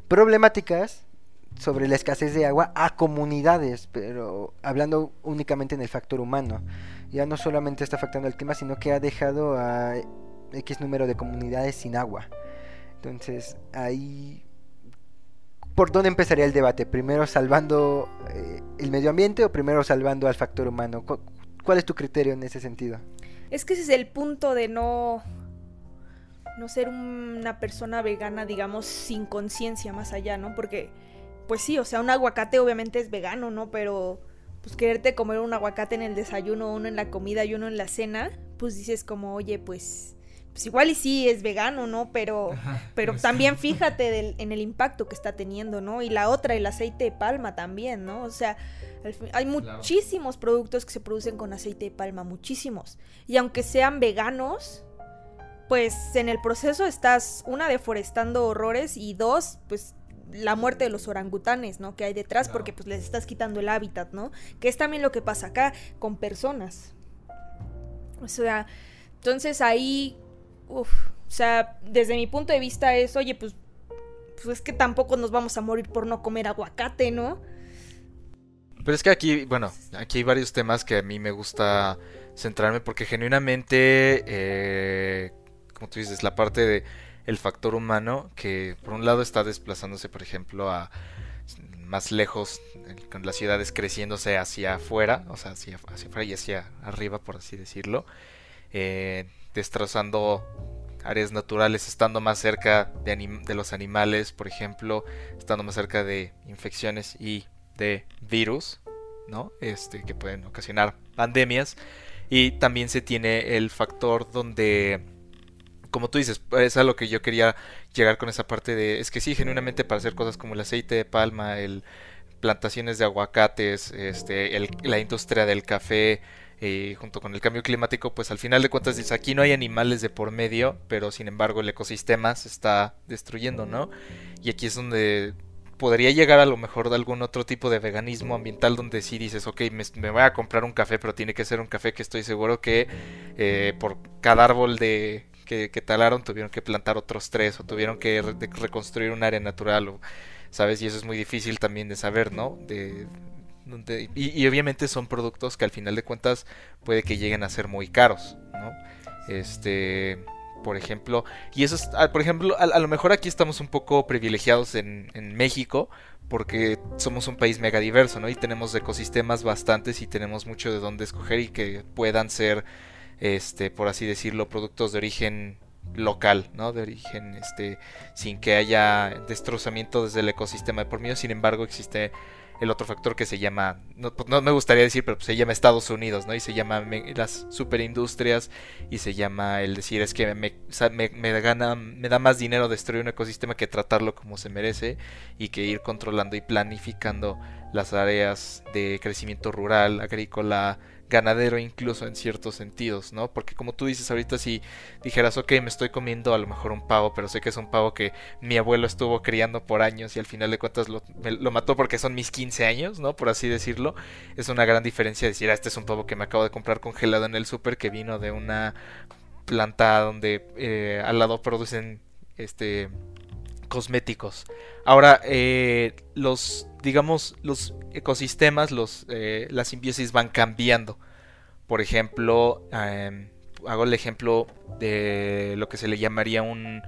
problemáticas sobre la escasez de agua a comunidades, pero hablando únicamente en el factor humano. Ya no solamente está afectando al clima, sino que ha dejado a X número de comunidades sin agua. Entonces, ahí... ¿Por dónde empezaría el debate? ¿Primero salvando eh, el medio ambiente o primero salvando al factor humano? ¿Cuál es tu criterio en ese sentido? Es que ese es el punto de no no ser una persona vegana, digamos, sin conciencia más allá, ¿no? Porque pues sí, o sea, un aguacate obviamente es vegano, ¿no? Pero pues quererte comer un aguacate en el desayuno, uno en la comida y uno en la cena, pues dices como, oye, pues, pues igual y sí es vegano, ¿no? Pero, pero también fíjate en el impacto que está teniendo, ¿no? Y la otra, el aceite de palma también, ¿no? O sea, hay muchísimos productos que se producen con aceite de palma, muchísimos. Y aunque sean veganos, pues en el proceso estás, una, deforestando horrores y dos, pues la muerte de los orangutanes, ¿no? Que hay detrás porque pues les estás quitando el hábitat, ¿no? Que es también lo que pasa acá con personas. O sea, entonces ahí, uf, o sea, desde mi punto de vista es, oye, pues, pues es que tampoco nos vamos a morir por no comer aguacate, ¿no? Pero es que aquí, bueno, aquí hay varios temas que a mí me gusta centrarme porque genuinamente, eh, como tú dices, la parte de el factor humano que por un lado está desplazándose, por ejemplo, a más lejos, con las ciudades creciéndose hacia afuera, o sea, hacia, hacia afuera y hacia arriba, por así decirlo, eh, destrozando áreas naturales, estando más cerca de, de, los animales, por ejemplo, estando más cerca de infecciones y de virus, ¿no? Este, que pueden ocasionar pandemias. Y también se tiene el factor donde, como tú dices, es a lo que yo quería llegar con esa parte de, es que sí, genuinamente para hacer cosas como el aceite de palma, el plantaciones de aguacates, este, la industria del café, eh, junto con el cambio climático, pues al final de cuentas dice, aquí no hay animales de por medio, pero sin embargo el ecosistema se está destruyendo, ¿no? Y aquí es donde podría llegar a lo mejor de algún otro tipo de veganismo ambiental donde sí dices, ok, me, voy a comprar un café, pero tiene que ser un café que estoy seguro que eh, por cada árbol de que, talaron tuvieron que plantar otros tres o tuvieron que reconstruir un área natural, o, ¿sabes? Y eso es muy difícil también de saber, ¿no? De, y, obviamente son productos que al final de cuentas puede que lleguen a ser muy caros, ¿no? Este, por ejemplo, y eso es, ah, por ejemplo, a, lo mejor aquí estamos un poco privilegiados en, en, México porque somos un país mega diverso, ¿no? Y tenemos ecosistemas bastantes y tenemos mucho de dónde escoger y que puedan ser, este, por así decirlo, productos de origen local, ¿no? De origen, este, sin que haya destrozamiento desde el ecosistema de por medio. Sin embargo, existe el otro factor que se llama, no, pues, no me gustaría decir, pero pues, se llama Estados Unidos, ¿no? Y se llama las superindustrias y se llama el decir es que me, me, gana, me da más dinero destruir un ecosistema que tratarlo como se merece y que ir controlando y planificando las áreas de crecimiento rural, agrícola, ganadero incluso en ciertos sentidos, ¿no? Porque como tú dices ahorita si dijeras, ok, me estoy comiendo a lo mejor un pavo, pero sé que es un pavo que mi abuelo estuvo criando por años y al final de cuentas lo, lo mató porque son mis 15 años, ¿no? Por así decirlo. Es una gran diferencia decir, ah, este es un pavo que me acabo de comprar congelado en el súper que vino de una planta donde eh, al lado producen este cosméticos. Ahora, eh, los, digamos, los ecosistemas, los, eh, las simbiosis van cambiando. Por ejemplo, em, hago el ejemplo de lo que se le llamaría un,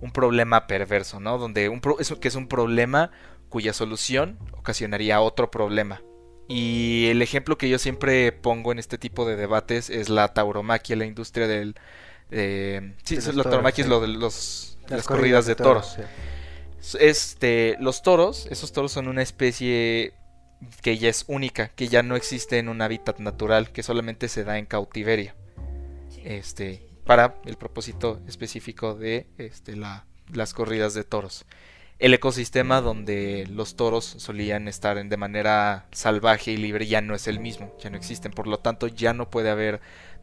un problema perverso, ¿no? Donde un que es un problema cuya solución ocasionaría otro problema. Y el ejemplo que yo siempre pongo en este tipo de debates es la tauromaquia, la industria del... sí, la tauromaquia es lo de los, las, corridas, de toros. Este, los toros, esos toros son una especie que ya es única, que ya no existe en un hábitat natural, que solamente se da en cautiverio. Este, para el propósito específico de este, la, las corridas de toros. El ecosistema donde los toros solían estar de manera salvaje y libre ya no es el mismo, ya no existen, por lo tanto ya no puede haber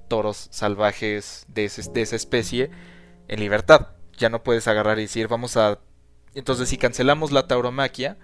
toros salvajes de, de esa especie en libertad. Ya no puedes agarrar y decir vamos a entonces, si cancelamos la tauromaquia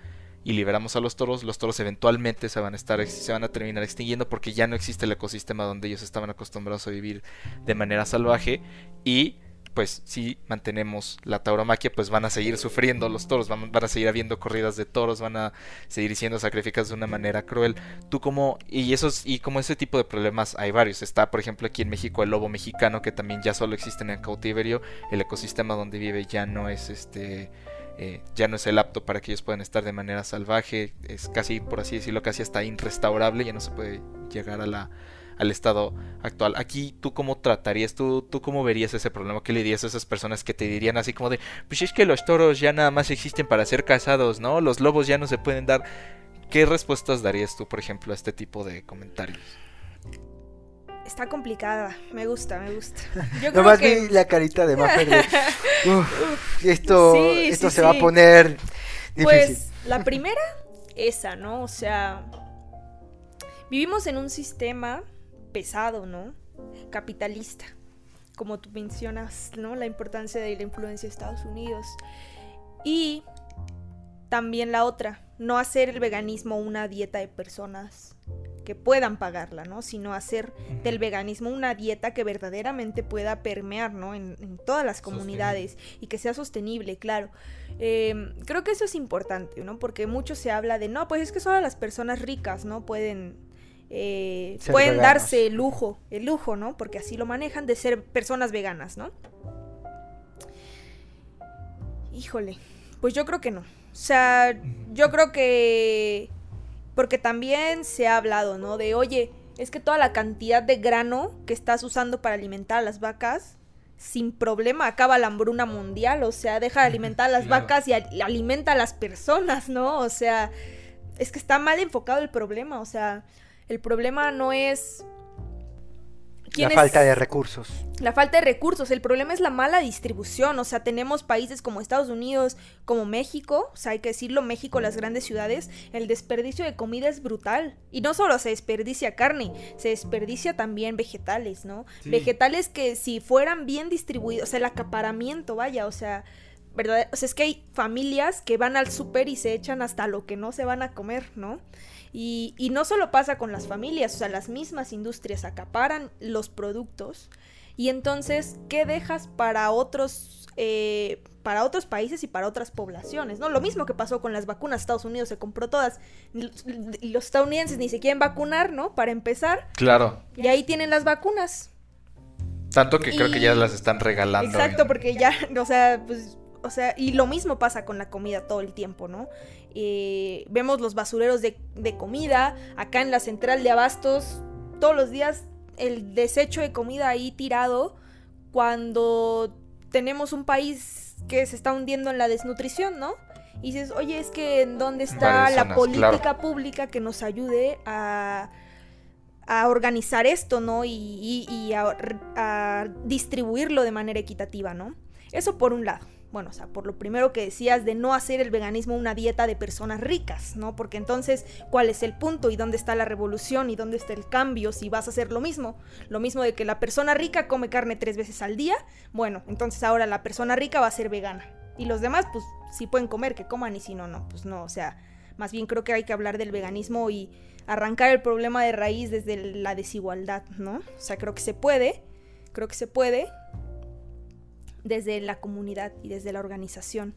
y liberamos a los toros, los toros eventualmente se van a estar se van a terminar extinguiendo porque ya no existe el ecosistema donde ellos estaban acostumbrados a vivir de manera salvaje y pues si mantenemos la tauromaquia, pues van a seguir sufriendo los toros, van, a seguir habiendo corridas de toros, van a seguir siendo sacrificados de una manera cruel. Tú como, y esos, y como ese tipo de problemas hay varios. Está, por ejemplo, aquí en México el lobo mexicano, que también ya solo existe en cautiverio, el ecosistema donde vive ya no es este eh, ya no es el apto para que ellos puedan estar de manera salvaje, es casi, por así decirlo, casi hasta irrestaurable, ya no se puede llegar a la, al estado actual. Aquí, ¿tú cómo tratarías, tú, tú cómo verías ese problema? ¿Qué le dirías a esas personas que te dirían así como de, pues es que los toros ya nada más existen para ser cazados, ¿no? Los lobos ya no se pueden dar. ¿Qué respuestas darías tú, por ejemplo, a este tipo de comentarios? Está complicada, me gusta, me gusta. Yo Nomás vi la carita de Maffer esto, esto se va a poner difícil. Pues la primera, esa, ¿no? O sea, vivimos en un sistema pesado, ¿no? Capitalista. Como tú mencionas, ¿no? La importancia de la influencia de Estados Unidos. Y también la otra, no hacer el veganismo una dieta de personas que puedan pagarla, ¿no? Sino hacer del veganismo una dieta que verdaderamente pueda permear, ¿no? En, todas las comunidades y que sea sostenible, claro. Em, creo que eso es importante, ¿no? Porque mucho se habla de, no, pues es que solo las personas ricas, ¿no? Pueden... Eh, pueden darse el lujo, el lujo, ¿no? Porque así lo manejan de ser personas veganas, ¿no? Híjole, pues yo creo que no. O sea, yo creo que... Porque también se ha hablado, ¿no? De, oye, es que toda la cantidad de grano que estás usando para alimentar a las vacas, sin problema acaba la hambruna mundial. O sea, deja de alimentar a las Claro. vacas y alimenta a las personas, ¿no? O sea, es que está mal enfocado el problema. O sea, el problema no es... La es- falta de recursos. la falta de recursos, el problema es la mala distribución, o sea, tenemos países como Estados Unidos, como México, o sea, hay que decirlo, México, las grandes ciudades, el desperdicio de comida es brutal. Y no solo se desperdicia carne, se desperdicia también vegetales, ¿no? Sí. Vegetales que si fueran bien distribuidos, o sea, el acaparamiento, vaya, o sea, ¿verdad? O sea, es que hay familias que van al súper y se echan hasta lo que no se van a comer, ¿no? Y, y no solo pasa con las familias, o sea, las mismas industrias acaparan los productos y entonces, ¿qué dejas para otros, eh, para otros países y para otras poblaciones? ¿no? Lo mismo que pasó con las vacunas, Estados Unidos se compró todas, y los estadounidenses ni se quieren vacunar, ¿no? Para empezar, Claro. y ahí tienen las vacunas. Tanto que creo que ya las están regalando. Exacto, porque ya, o sea, pues, o sea, y lo mismo pasa con la comida todo el tiempo, ¿no? Eh, vemos los basureros de, de comida, acá en la central de abastos, todos los días el desecho de comida ahí tirado, cuando tenemos un país que se está hundiendo en la desnutrición, ¿no? Y dices, oye, es que ¿en dónde está la política claro. pública que nos ayude a, a organizar esto, ¿no? Y, y- y a, a distribuirlo de manera equitativa, ¿no? Eso por un lado. Bueno, o sea, por lo primero que decías de no hacer el veganismo una dieta de personas ricas, ¿no? Porque entonces, ¿cuál es el punto? ¿Y dónde está la revolución? ¿Y dónde está el cambio? Si vas a hacer lo mismo. Lo mismo de que la persona rica come carne tres veces al día. Bueno, entonces ahora la persona rica va a ser vegana. Y los demás, pues, si pueden comer, que coman. Y si no, no, pues no. O sea, más bien creo que hay que hablar del veganismo y arrancar el problema de raíz desde la desigualdad, ¿no? O sea, creo que se puede. Creo que se puede desde la comunidad y desde la organización.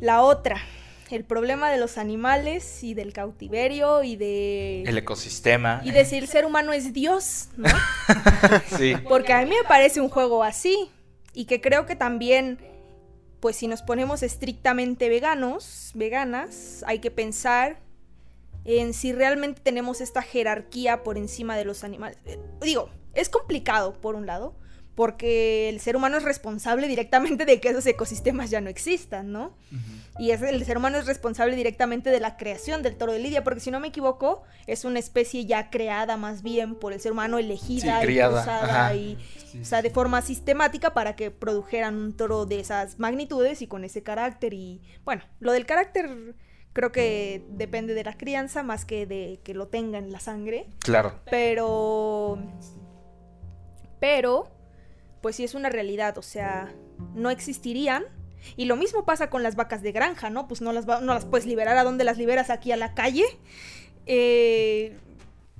La otra, el problema de los animales y del cautiverio y de... El ecosistema. Y de si el ser humano es Dios, ¿no? Sí. Porque a mí me parece un juego así. Y que creo que también, pues si nos ponemos estrictamente veganos, veganas, hay que pensar en si realmente tenemos esta jerarquía por encima de los animales. Eh, Digo, es complicado por un lado, porque el ser humano es responsable directamente de que esos ecosistemas ya no existan, ¿no? Y es, el ser humano es responsable directamente de la creación del toro de Lidia, porque si no me equivoco, es una especie ya creada más bien por el ser humano, elegida Sí, y ajá. y, Sí, o sea, de forma sistemática para que produjeran un toro de esas magnitudes y con ese carácter. Y bueno, lo del carácter creo que depende de la crianza más que de que lo tenga en la sangre. Claro. Pero, pero, pues sí es una realidad, o sea, no existirían. Y lo mismo pasa con las vacas de granja, ¿no? Pues no las, va- no las puedes liberar. ¿A dónde las liberas? Aquí a la calle. Eh,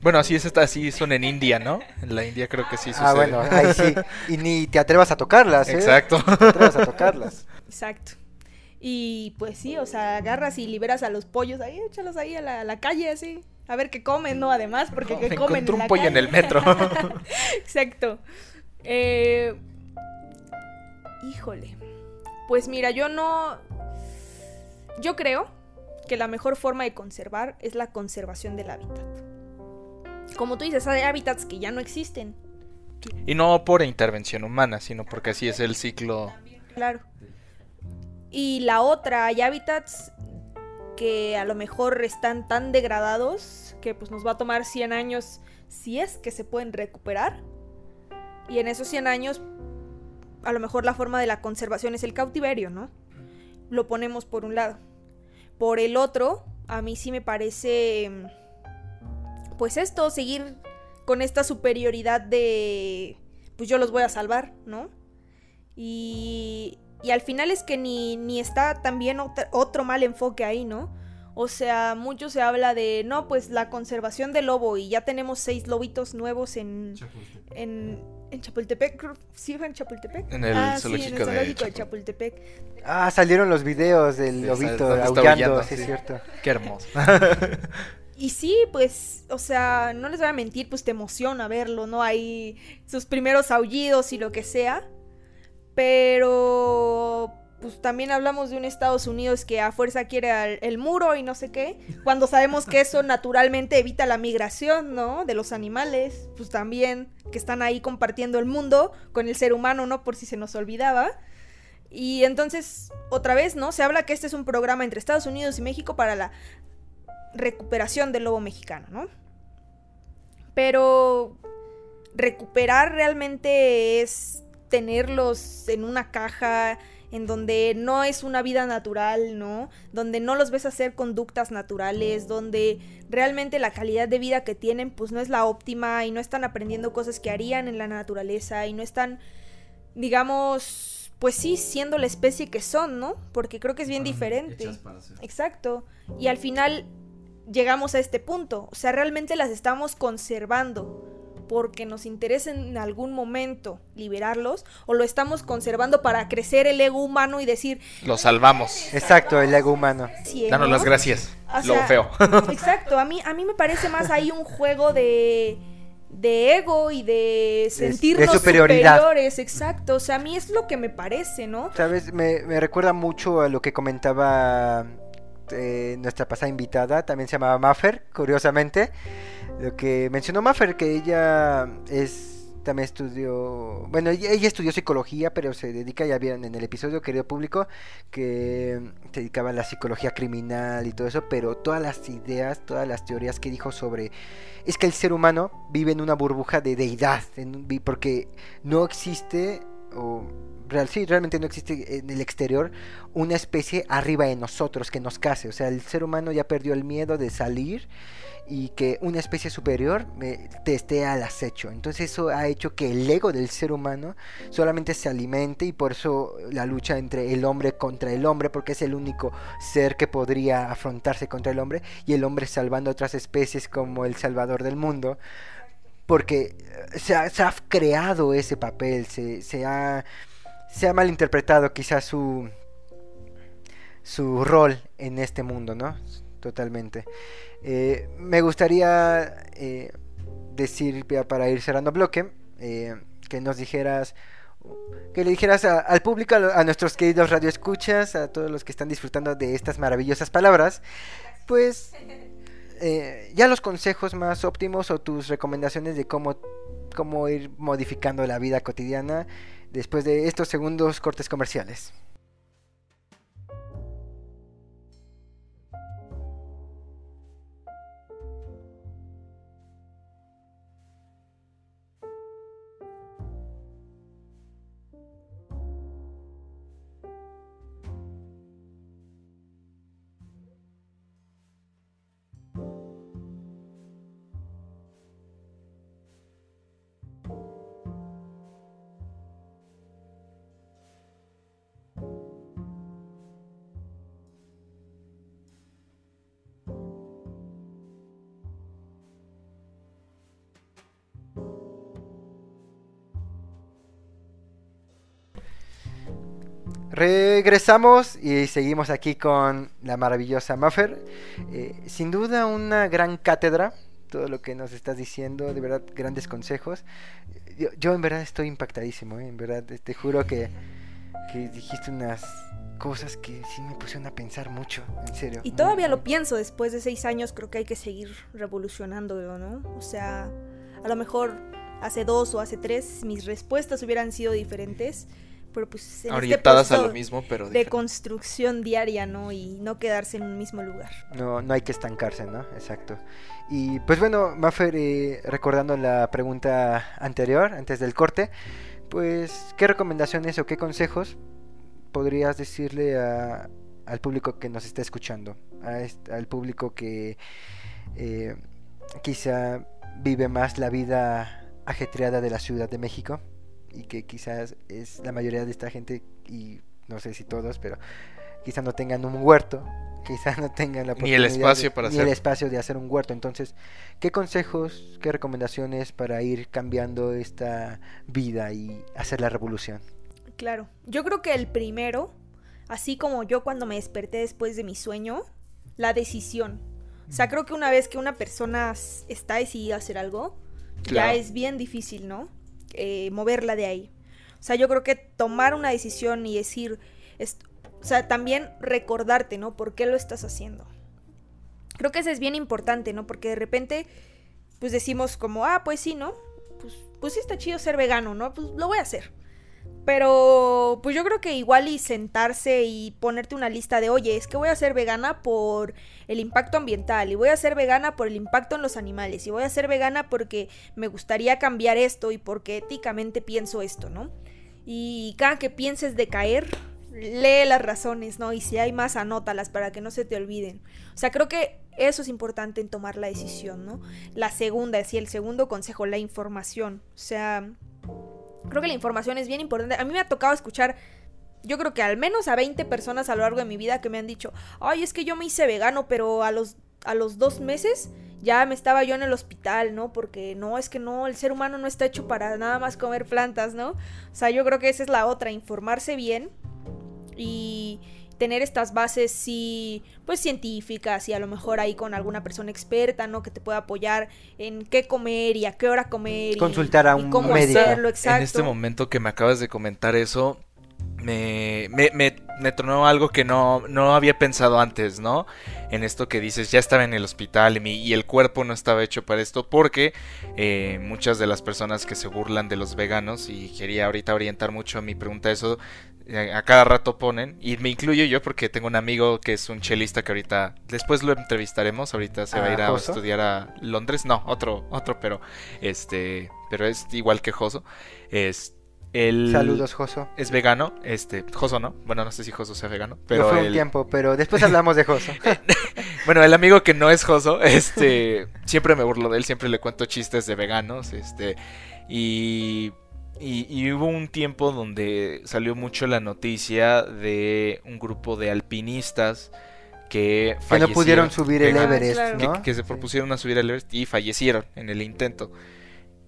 Bueno, así es, así son en India, ¿no? En la India creo que sí sucede. Ah, bueno, ahí sí. Y ni te atrevas a tocarlas, ¿eh? Exacto. No te atrevas a tocarlas. Exacto. Y pues sí, o sea, agarras y liberas a los pollos ahí, échalos ahí a la, a la calle así. A ver qué comen, ¿no? Además, porque que comen encontré en un la pollo en el metro. Exacto. Eh, híjole. Pues mira, yo no... Yo creo que la mejor forma de conservar es la conservación del hábitat. Como tú dices, hay hábitats que ya no existen. y no por intervención humana, sino porque así es el ciclo. Claro. Y la otra, hay hábitats que a lo mejor están tan degradados que pues nos va a tomar 100 años si es que se pueden recuperar. Y en esos 100 años, a lo mejor la forma de la conservación es el cautiverio, ¿no? Lo ponemos por un lado. Por el otro, a mí sí me parece, mm, pues esto, seguir con esta superioridad de, pues yo los voy a salvar, ¿no? Y, y al final es que ni, ni está también ot- otro mal enfoque ahí, ¿no? O sea, mucho se habla de, no, pues la conservación del lobo y ya tenemos seis lobitos nuevos en, en Chapultepec, creo- ¿sí fue en Chapultepec? En el ah, sí, zoológico en de el zoológico de Chapultepec. Chapultepec. Ah, salieron los videos del Sí, lobito aullando, sí, es sí. cierto. Qué hermoso. Y sí, pues, o sea, no les voy a mentir, pues te emociona verlo, ¿no? Hay sus primeros aullidos y lo que sea. Pero, pues también hablamos de un Estados Unidos que a fuerza quiere el muro y no sé qué, cuando sabemos que eso naturalmente evita la migración, ¿no? De los animales, pues también que están ahí compartiendo el mundo con el ser humano, ¿no? Por si se nos olvidaba. Y entonces, otra vez, ¿no? Se habla que este es un programa entre Estados Unidos y México para la recuperación del lobo mexicano, ¿no? Pero recuperar realmente es tenerlos en una caja en donde no es una vida natural, ¿no? Donde no los ves hacer conductas naturales, donde realmente la calidad de vida que tienen pues no es la óptima y no están aprendiendo cosas que harían en la naturaleza y no están, digamos, pues sí, siendo la especie que son, ¿no? Porque creo que es bien diferente. Exacto. Y al final llegamos a este punto, o sea, realmente las estamos conservando porque nos interesa en algún momento liberarlos o lo estamos conservando para crecer el ego humano y decir lo salvamos. Exacto, el ego humano. Danos las gracias. lo feo. exacto, a mí a mí me parece más ahí un juego de de ego y de sentirnos superiores, exacto. O sea, a mí es lo que me parece, ¿no? Sabes, me, me recuerda mucho a lo que comentaba eh, nuestra pasada invitada, también se llamaba Maffer, curiosamente. Lo que mencionó Maffer, que ella es también estudió, bueno, ella estudió psicología, pero se dedica, ya vieron en el episodio querido público, que se dedicaba a la psicología criminal y todo eso, pero todas las ideas, todas las teorías que dijo sobre, es que el ser humano vive en una burbuja de deidad, porque no existe, o real, sí, realmente no existe en el exterior una especie arriba de nosotros que nos case. O sea, el ser humano ya perdió el miedo de salir y que una especie superior te esté al acecho. Entonces eso ha hecho que el ego del ser humano solamente se alimente y por eso la lucha entre el hombre contra el hombre, porque es el único ser que podría afrontarse contra el hombre y el hombre salvando otras especies como el salvador del mundo. Porque se ha, se ha creado ese papel, se, se ha se ha malinterpretado quizás su, su rol en este mundo, ¿no? Totalmente. Eh, me gustaría eh, decir, para ir cerrando bloque, eh, que nos dijeras, que le dijeras al público, a, nuestros queridos radioescuchas, a todos los que están disfrutando de estas maravillosas palabras, pues ya los consejos más óptimos o tus recomendaciones de cómo, cómo ir modificando la vida cotidiana después de estos segundos cortes comerciales. Regresamos y seguimos aquí con la maravillosa Maffer. Eh, sin duda una gran cátedra, todo lo que nos estás diciendo, de verdad grandes consejos. Yo, en verdad estoy impactadísimo, ¿eh? en verdad te juro que, dijiste unas cosas que sí me pusieron a pensar mucho, en serio. Y todavía lo pienso, después de seis años creo que hay que seguir revolucionándolo, ¿no? O sea, a lo mejor hace dos o hace tres mis respuestas hubieran sido diferentes pero pues en orientadas este a lo mismo, pero de construcción diaria, ¿no? Y no quedarse en un mismo lugar. No, no hay que estancarse, ¿no? Exacto. Y pues bueno, Maffer, eh, recordando la pregunta anterior, antes del corte, pues, ¿qué recomendaciones o qué consejos podrías decirle al público que nos está escuchando? al público que eh, quizá vive más la vida ajetreada de la Ciudad de México y que quizás es la mayoría de esta gente y no sé si todos, pero quizás no tengan un huerto, quizás no tengan la ni el espacio para ni el espacio de hacer un huerto. Entonces, ¿qué consejos, qué recomendaciones para ir cambiando esta vida y hacer la revolución? Claro, yo creo que el primero, así como yo cuando me desperté después de mi sueño, la decisión. O sea, creo que una vez que una persona está decidida a hacer algo, ya es bien difícil, ¿no? Eh, moverla de ahí. O sea, yo creo que tomar una decisión y decir, o sea, también recordarte, ¿no? ¿Por qué lo estás haciendo? Creo que eso es bien importante, ¿no? Porque de repente, pues decimos como, ah, pues sí, ¿no? Pues, pues sí está chido ser vegano, ¿no? Pues lo voy a hacer. Pero pues yo creo que igual y sentarse y ponerte una lista de, oye, es que voy a ser vegana por el impacto ambiental y voy a ser vegana por el impacto en los animales y voy a ser vegana porque me gustaría cambiar esto y porque éticamente pienso esto, ¿no? Y cada que pienses de caer, lee las razones, ¿no? Y si hay más, anótalas para que no se te olviden. O sea, creo que eso es importante en tomar la decisión, ¿no? La segunda, es el segundo consejo, la información. O sea, creo que la información es bien importante. A mí me ha tocado escuchar, yo creo que al menos a 20 personas a lo largo de mi vida que me han dicho, ay, es que yo me hice vegano, pero a los, a los dos meses ya me estaba yo en el hospital, ¿no? Porque no, es que no, el ser humano no está hecho para nada más comer plantas, ¿no? O sea, yo creo que esa es la otra, informarse bien y tener estas bases sí, pues científicas y a lo mejor ahí con alguna persona experta, ¿no? Que te pueda apoyar en qué comer y a qué hora comer. Consultar a un y cómo médico. hacerlo, exacto. En este momento que me acabas de comentar eso, me, me, me, me tronó algo que no, no había pensado antes, ¿no? En esto que dices, ya estaba en el hospital y, mi- y el cuerpo no estaba hecho para esto, porque eh, muchas de las personas que se burlan de los veganos, y quería ahorita orientar mucho mi pregunta a eso, a cada rato ponen, y me incluyo yo porque tengo un amigo que es un chelista que ahorita, después lo entrevistaremos, ahorita se va a ¿A ir a Joso? estudiar a Londres, no, otro, otro, pero este, pero es igual que Joso, es el... Saludos, Joso. Es vegano, este, Joso no, bueno no sé si Joso sea vegano, Pero fue un el- tiempo, pero después hablamos de Joso. bueno, el amigo que no es Joso, este, siempre me burlo de él, siempre le cuento chistes de veganos, este, y, y, y hubo un tiempo donde salió mucho la noticia de un grupo de alpinistas que que no pudieron subir el Everest, claro. que, ¿no? que se Sí. propusieron a subir al Everest y fallecieron en el intento.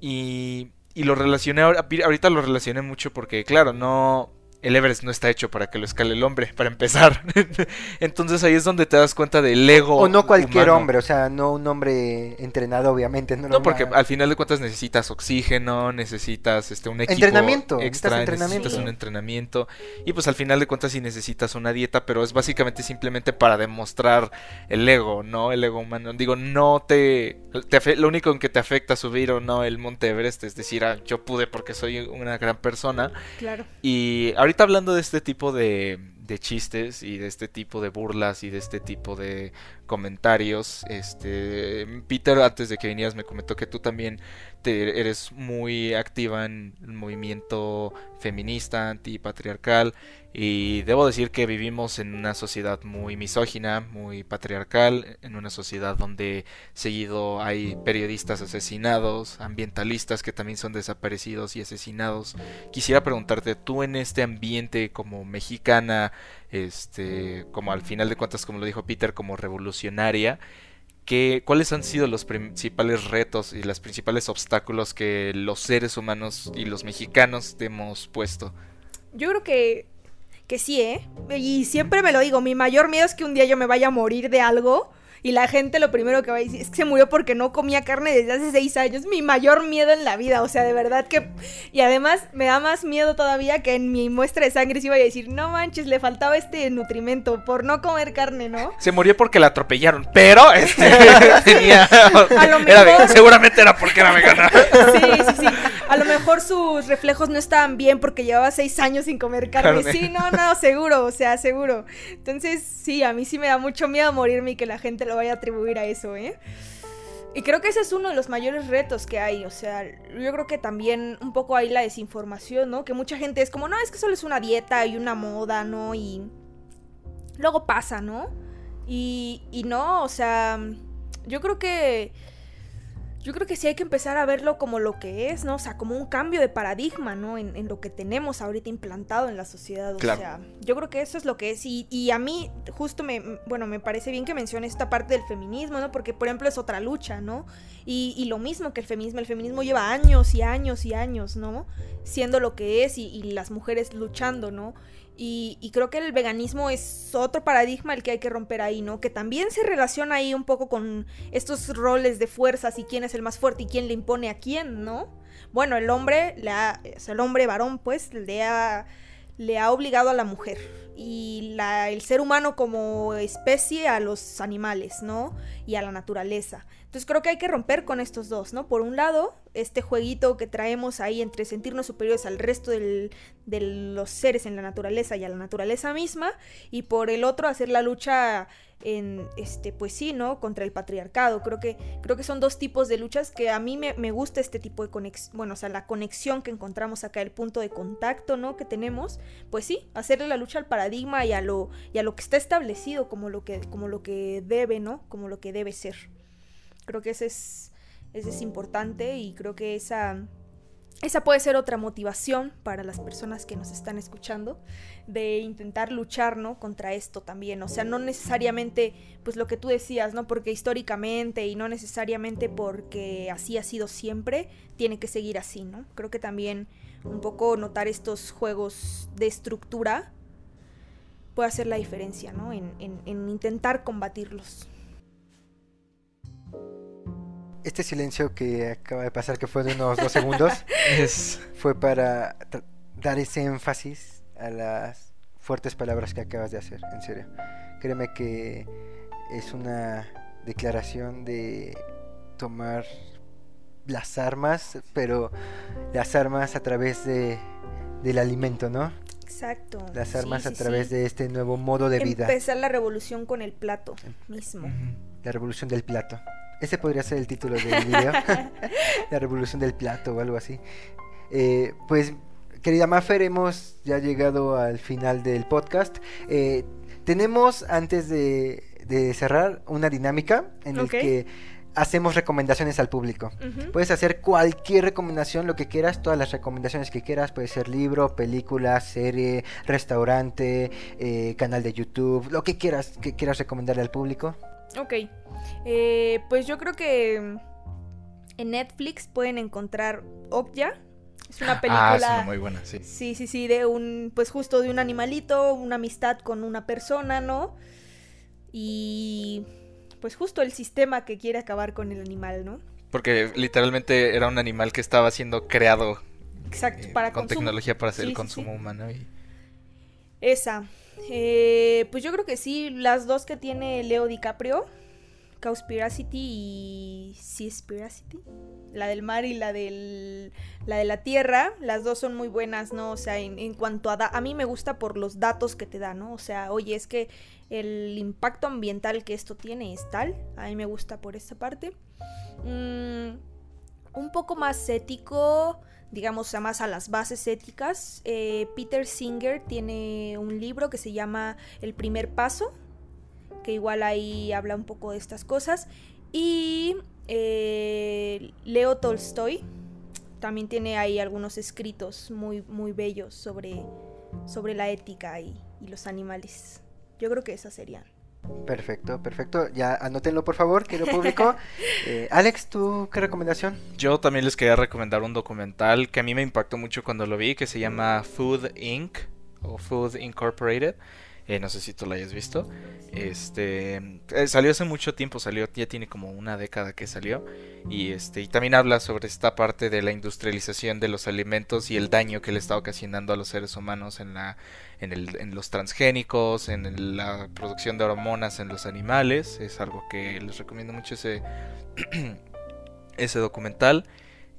Y, y lo relacioné, ahora- ahorita lo relacioné mucho porque, claro, no... El Everest no está hecho para que lo escale el hombre, para empezar. Entonces ahí es donde te das cuenta del ego. O no cualquier humano. hombre, o sea, no un hombre entrenado, obviamente. No, No, porque al final de cuentas necesitas oxígeno, necesitas este un equipo Entrenamiento, extra, necesitas entrenamiento. necesitas un entrenamiento y pues al final de cuentas sí necesitas una dieta, pero es básicamente simplemente para demostrar el ego, ¿no? El ego humano. Digo, no te, te lo único en que te afecta subir o no el Monte Everest es decir, ah, yo pude porque soy una gran persona, Claro. y ahorita hablando de este tipo de, de chistes y de este tipo de burlas y de este tipo de comentarios, este Peter antes de que vinieras me comentó que tú también te, eres muy activa en el movimiento feminista, antipatriarcal y debo decir que vivimos en una sociedad muy misógina, muy patriarcal, en una sociedad donde seguido hay periodistas asesinados, ambientalistas que también son desaparecidos y asesinados. Quisiera preguntarte, tú en este ambiente como mexicana, este, como al final de cuentas, como lo dijo Peter, como revolucionaria, ¿qué, ¿cuáles han sido los principales retos y los principales obstáculos que los seres humanos y los mexicanos te hemos puesto? Yo creo que, que sí, ¿eh? Y siempre me lo digo, mi mayor miedo es que un día yo me vaya a morir de algo y la gente lo primero que va a decir es que se murió porque no comía carne desde hace seis años. Mi mayor miedo en la vida, o sea, de verdad que... Y además me da más miedo todavía que en mi muestra de sangre se iba a decir, no manches, le faltaba este nutrimento por no comer carne, ¿no? Se murió porque la atropellaron, pero este tenía A lo mejor- seguramente era porque era vegana. Sí, sí, sí. A lo mejor sus reflejos no estaban bien porque llevaba seis años sin comer carne. Carne. Sí, no, no, seguro, o sea, seguro. Entonces, sí, a mí sí me da mucho miedo morirme y que la gente lo vaya a atribuir a eso, ¿eh? Y creo que ese es uno de los mayores retos que hay, o sea, yo creo que también un poco hay la desinformación, ¿no? Que mucha gente es como, no, es que solo es una dieta y una moda, ¿no? Y luego pasa, ¿no? Y, y no, o sea, yo creo que yo creo que sí hay que empezar a verlo como lo que es, ¿no? O sea, como un cambio de paradigma, ¿no? En, en lo que tenemos ahorita implantado en la sociedad. O Claro. sea, yo creo que eso es lo que es. Y, y a mí, justo me, bueno, me parece bien que menciones esta parte del feminismo, ¿no? Porque, por ejemplo, es otra lucha, ¿no? Y, y lo mismo que el feminismo. El feminismo lleva años y años y años, ¿no? Siendo lo que es y, y las mujeres luchando, ¿no? Y, y creo que el veganismo es otro paradigma el que hay que romper ahí, ¿no? Que también se relaciona ahí un poco con estos roles de fuerzas y quién es el más fuerte y quién le impone a quién, ¿no? Bueno, el hombre, sea, el hombre varón, pues, le ha, le ha obligado a la mujer y la, el ser humano como especie a los animales, ¿no? Y a la naturaleza. Entonces creo que hay que romper con estos dos, ¿no? Por un lado, este jueguito que traemos ahí entre sentirnos superiores al resto de los seres en la naturaleza y a la naturaleza misma, y por el otro hacer la lucha en este pues sí no contra el patriarcado. Creo que creo que son dos tipos de luchas que a mí me, me gusta este tipo de conexión bueno o sea la conexión que encontramos acá el punto de contacto no que tenemos pues sí hacerle la lucha al paradigma y a lo y a lo que está establecido como lo que como lo que debe no como lo que debe ser creo que ese es ese es importante y creo que esa esa puede ser otra motivación para las personas que nos están escuchando de intentar luchar, ¿no? Contra esto también. O sea, no necesariamente, pues lo que tú decías, ¿no? Porque históricamente y no necesariamente porque así ha sido siempre, tiene que seguir así, ¿no? Creo que también un poco notar estos juegos de estructura puede hacer la diferencia, ¿no? En, en, en intentar combatirlos este silencio que acaba de pasar, que fue de unos dos segundos, es... fue para dar ese énfasis a las fuertes palabras que acabas de hacer, en serio. Créeme que es una declaración de tomar las armas, pero las armas a través de, del alimento, ¿no? Exacto. Las armas sí, sí, a través sí. de este nuevo modo de vida. Empezar la revolución con el plato mismo. La revolución del plato. Ese podría ser el título del video. la revolución del plato o algo así. Eh, pues, querida Maffer, hemos ya llegado al final del podcast. Eh, tenemos, antes de, de, cerrar, una dinámica en okay. la que hacemos recomendaciones al público. Uh -huh. Puedes hacer cualquier recomendación, lo que quieras, todas las recomendaciones que quieras. Puede ser libro, película, serie, restaurante, eh, canal de YouTube, lo que quieras que quieras recomendarle al público. Ok, eh, pues yo creo que en Netflix pueden encontrar Okja. Es una película. Ah, es una muy buena, sí. Sí, sí, sí, de un, pues justo de un animalito, una amistad con una persona, ¿no? Y pues justo el sistema que quiere acabar con el animal, ¿no? Porque literalmente era un animal que estaba siendo creado. Exacto, para eh, con consumo. tecnología para hacer sí, el consumo sí, sí. humano. Y... Esa. Eh, pues yo creo que sí, las dos que tiene Leo DiCaprio, Cowspiracity y Seaspiracity, la del mar y la del la de la tierra, las dos son muy buenas, ¿no? O sea, en, cuanto a a mí me gusta por los datos que te da, ¿no? O sea, oye, es que el impacto ambiental que esto tiene es tal, a mí me gusta por esa parte. Mm, un poco más ético, digamos, más a las bases éticas. Eh, Peter Singer tiene un libro que se llama El primer paso, que igual ahí habla un poco de estas cosas. Y eh, Leo Tolstoy también tiene ahí algunos escritos muy, muy bellos sobre, sobre la ética y, y los animales. Yo creo que esas serían. Perfecto, perfecto. Ya anótenlo por favor, querido público. eh, Alex, ¿tú qué recomendación? Yo también les quería recomendar un documental que a mí me impactó mucho cuando lo vi, que se llama Food Inc. o Food Incorporated. Eh, no sé si tú lo hayas visto. Este eh, salió hace mucho tiempo, salió, ya tiene como una década que salió. Y este, y también habla sobre esta parte de la industrialización de los alimentos y el daño que le está ocasionando a los seres humanos en la, en, el, en los transgénicos, en la producción de hormonas en los animales. Es algo que les recomiendo mucho ese, ese documental.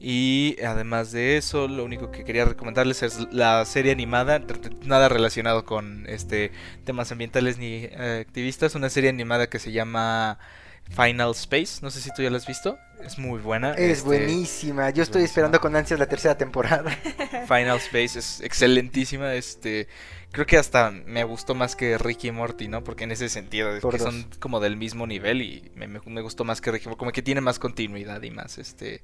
Y además de eso, lo único que quería recomendarles es la serie animada, nada relacionado con este temas ambientales ni eh, activistas, una serie animada que se llama Final Space, no sé si tú ya la has visto, es muy buena. Es este, buenísima, yo estoy buenísima. esperando con ansias la tercera temporada. Final Space es excelentísima, este creo que hasta me gustó más que Ricky y Morty, ¿no? Porque en ese sentido, es que son como del mismo nivel y me, me, me gustó más que Ricky, como que tiene más continuidad y más este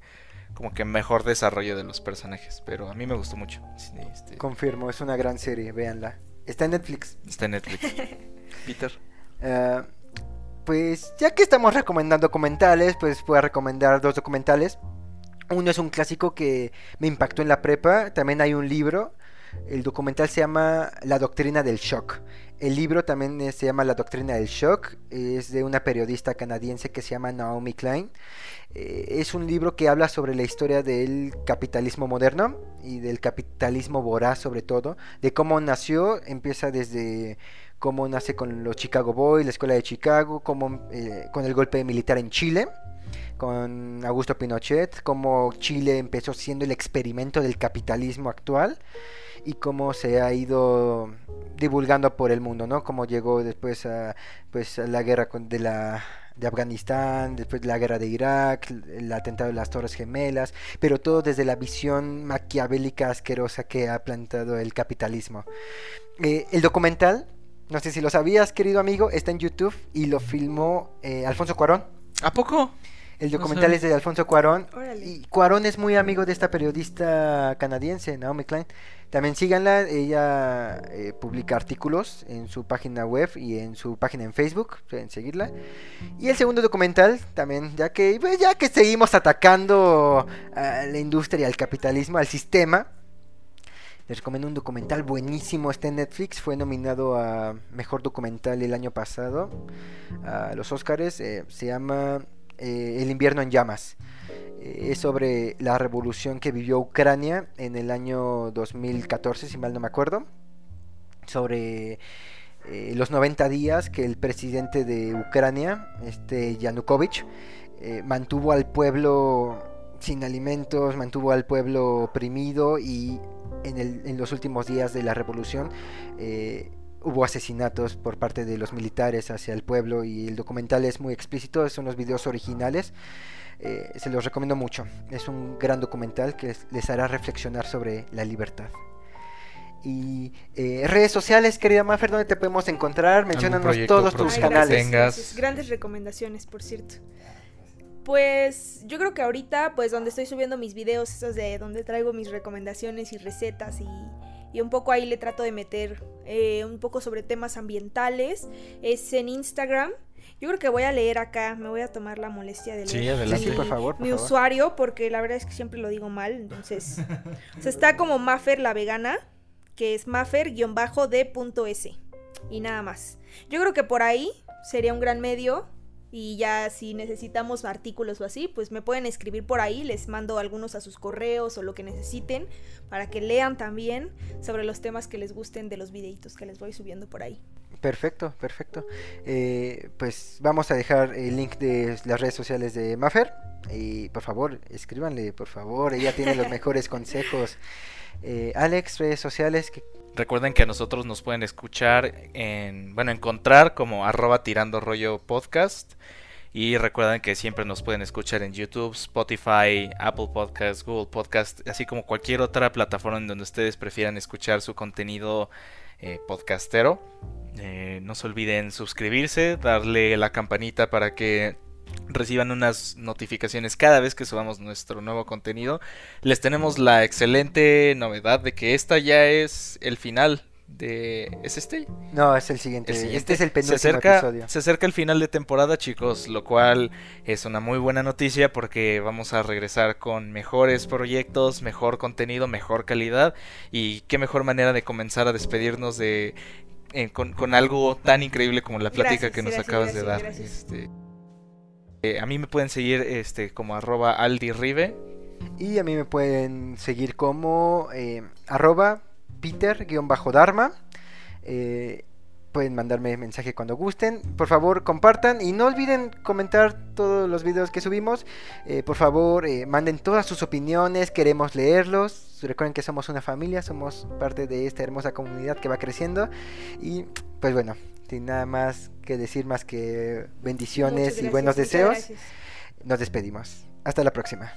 como que mejor desarrollo de los personajes. Pero a mí me gustó mucho. Este... Confirmo, es una gran serie, véanla. Está en Netflix. Está en Netflix. Peter. Uh, pues ya que estamos recomendando documentales, pues voy a recomendar dos documentales. Uno es un clásico que me impactó en la prepa. También hay un libro. El documental se llama La Doctrina del Shock. El libro también eh, se llama La Doctrina del Shock, es de una periodista canadiense que se llama Naomi Klein. Eh, es un libro que habla sobre la historia del capitalismo moderno y del capitalismo voraz sobre todo, de cómo nació, empieza desde cómo nace con los Chicago Boys, la escuela de Chicago, cómo, eh, con el golpe militar en Chile con Augusto Pinochet, cómo Chile empezó siendo el experimento del capitalismo actual y cómo se ha ido divulgando por el mundo, ¿no? Cómo llegó después a, pues, la guerra de la de Afganistán, después de la guerra de Irak, el atentado de las Torres Gemelas, pero todo desde la visión maquiavélica asquerosa que ha plantado el capitalismo. Eh, el documental, no sé si lo sabías, querido amigo, está en YouTube y lo filmó eh, Alfonso Cuarón. ¿A poco? El documental es de Alfonso Cuarón. Y Cuarón es muy amigo de esta periodista canadiense, Naomi Klein. También síganla, ella eh, publica artículos en su página web y en su página en Facebook, pueden seguirla. Y el segundo documental, también, ya que, pues, ya que seguimos atacando a la industria, al capitalismo, al sistema, les recomiendo un documental buenísimo, está en Netflix, fue nominado a Mejor Documental el año pasado a los Oscars, eh, se llama eh, El invierno en llamas. Eh, es sobre la revolución que vivió Ucrania en el año 2014, si mal no me acuerdo. Sobre los 90 días que el presidente de Ucrania, este Yanukovych, mantuvo al pueblo sin alimentos, mantuvo al pueblo oprimido y en, los últimos días de la revolución hubo asesinatos por parte de los militares hacia el pueblo y el documental es muy explícito, son los videos originales. Eh, se los recomiendo mucho. Es un gran documental que les hará reflexionar sobre la libertad. Y eh, redes sociales, querida Mafer, ¿dónde te podemos encontrar? Menciónanos todos tus canales. Grandes recomendaciones, por cierto. Pues yo creo que ahorita, pues donde estoy subiendo mis videos, esos de donde traigo mis recomendaciones y recetas y y un poco ahí le trato de meter eh, un poco sobre temas ambientales. Es en Instagram. Yo creo que voy a leer acá, me voy a tomar la molestia de leer sí, por favor, mi usuario, porque la verdad es que siempre lo digo mal, entonces... o sea, está como Maffer la vegana, que es maffer-d.s. Y nada más. Yo creo que por ahí sería un gran medio y ya si necesitamos artículos o así, pues me pueden escribir por ahí, les mando algunos a sus correos o lo que necesiten para que lean también sobre los temas que les gusten de los videitos que les voy subiendo por ahí. Perfecto, perfecto. Eh, pues vamos a dejar el link de las redes sociales de Maffer y por favor, escríbanle, por favor, ella tiene los mejores consejos. Eh, Alex, redes sociales que Recuerden que a nosotros nos pueden escuchar en, bueno, encontrar como arroba tirando rollo podcast. Y recuerden que siempre nos pueden escuchar en YouTube, Spotify, Apple Podcast, Google Podcast, así como cualquier otra plataforma en donde ustedes prefieran escuchar su contenido eh, podcastero. Eh, no se olviden suscribirse, darle la campanita para que reciban unas notificaciones cada vez que subamos nuestro nuevo contenido. Les tenemos la excelente novedad de que esta ya es el final de ¿es este? No, es el siguiente. Este es el penúltimo se acerca, episodio. Se acerca el final de temporada, chicos, lo cual es una muy buena noticia porque vamos a regresar con mejores proyectos, mejor contenido, mejor calidad y qué mejor manera de comenzar a despedirnos de eh, con, algo tan increíble como la plática que nos acabas de dar. Este, eh, a mí me pueden seguir este, como arroba aldirribe. Y a mí me pueden seguir como eh, arroba peter-dharma. Eh, pueden mandarme mensaje cuando gusten. Por favor, compartan y no olviden comentar todos los videos que subimos. por favor, manden todas sus opiniones, queremos leerlos. Recuerden que somos una familia, somos parte de esta hermosa comunidad que va creciendo. Y pues bueno, sin nada más que decir más que bendiciones y buenos deseos, nos despedimos. Hasta la próxima.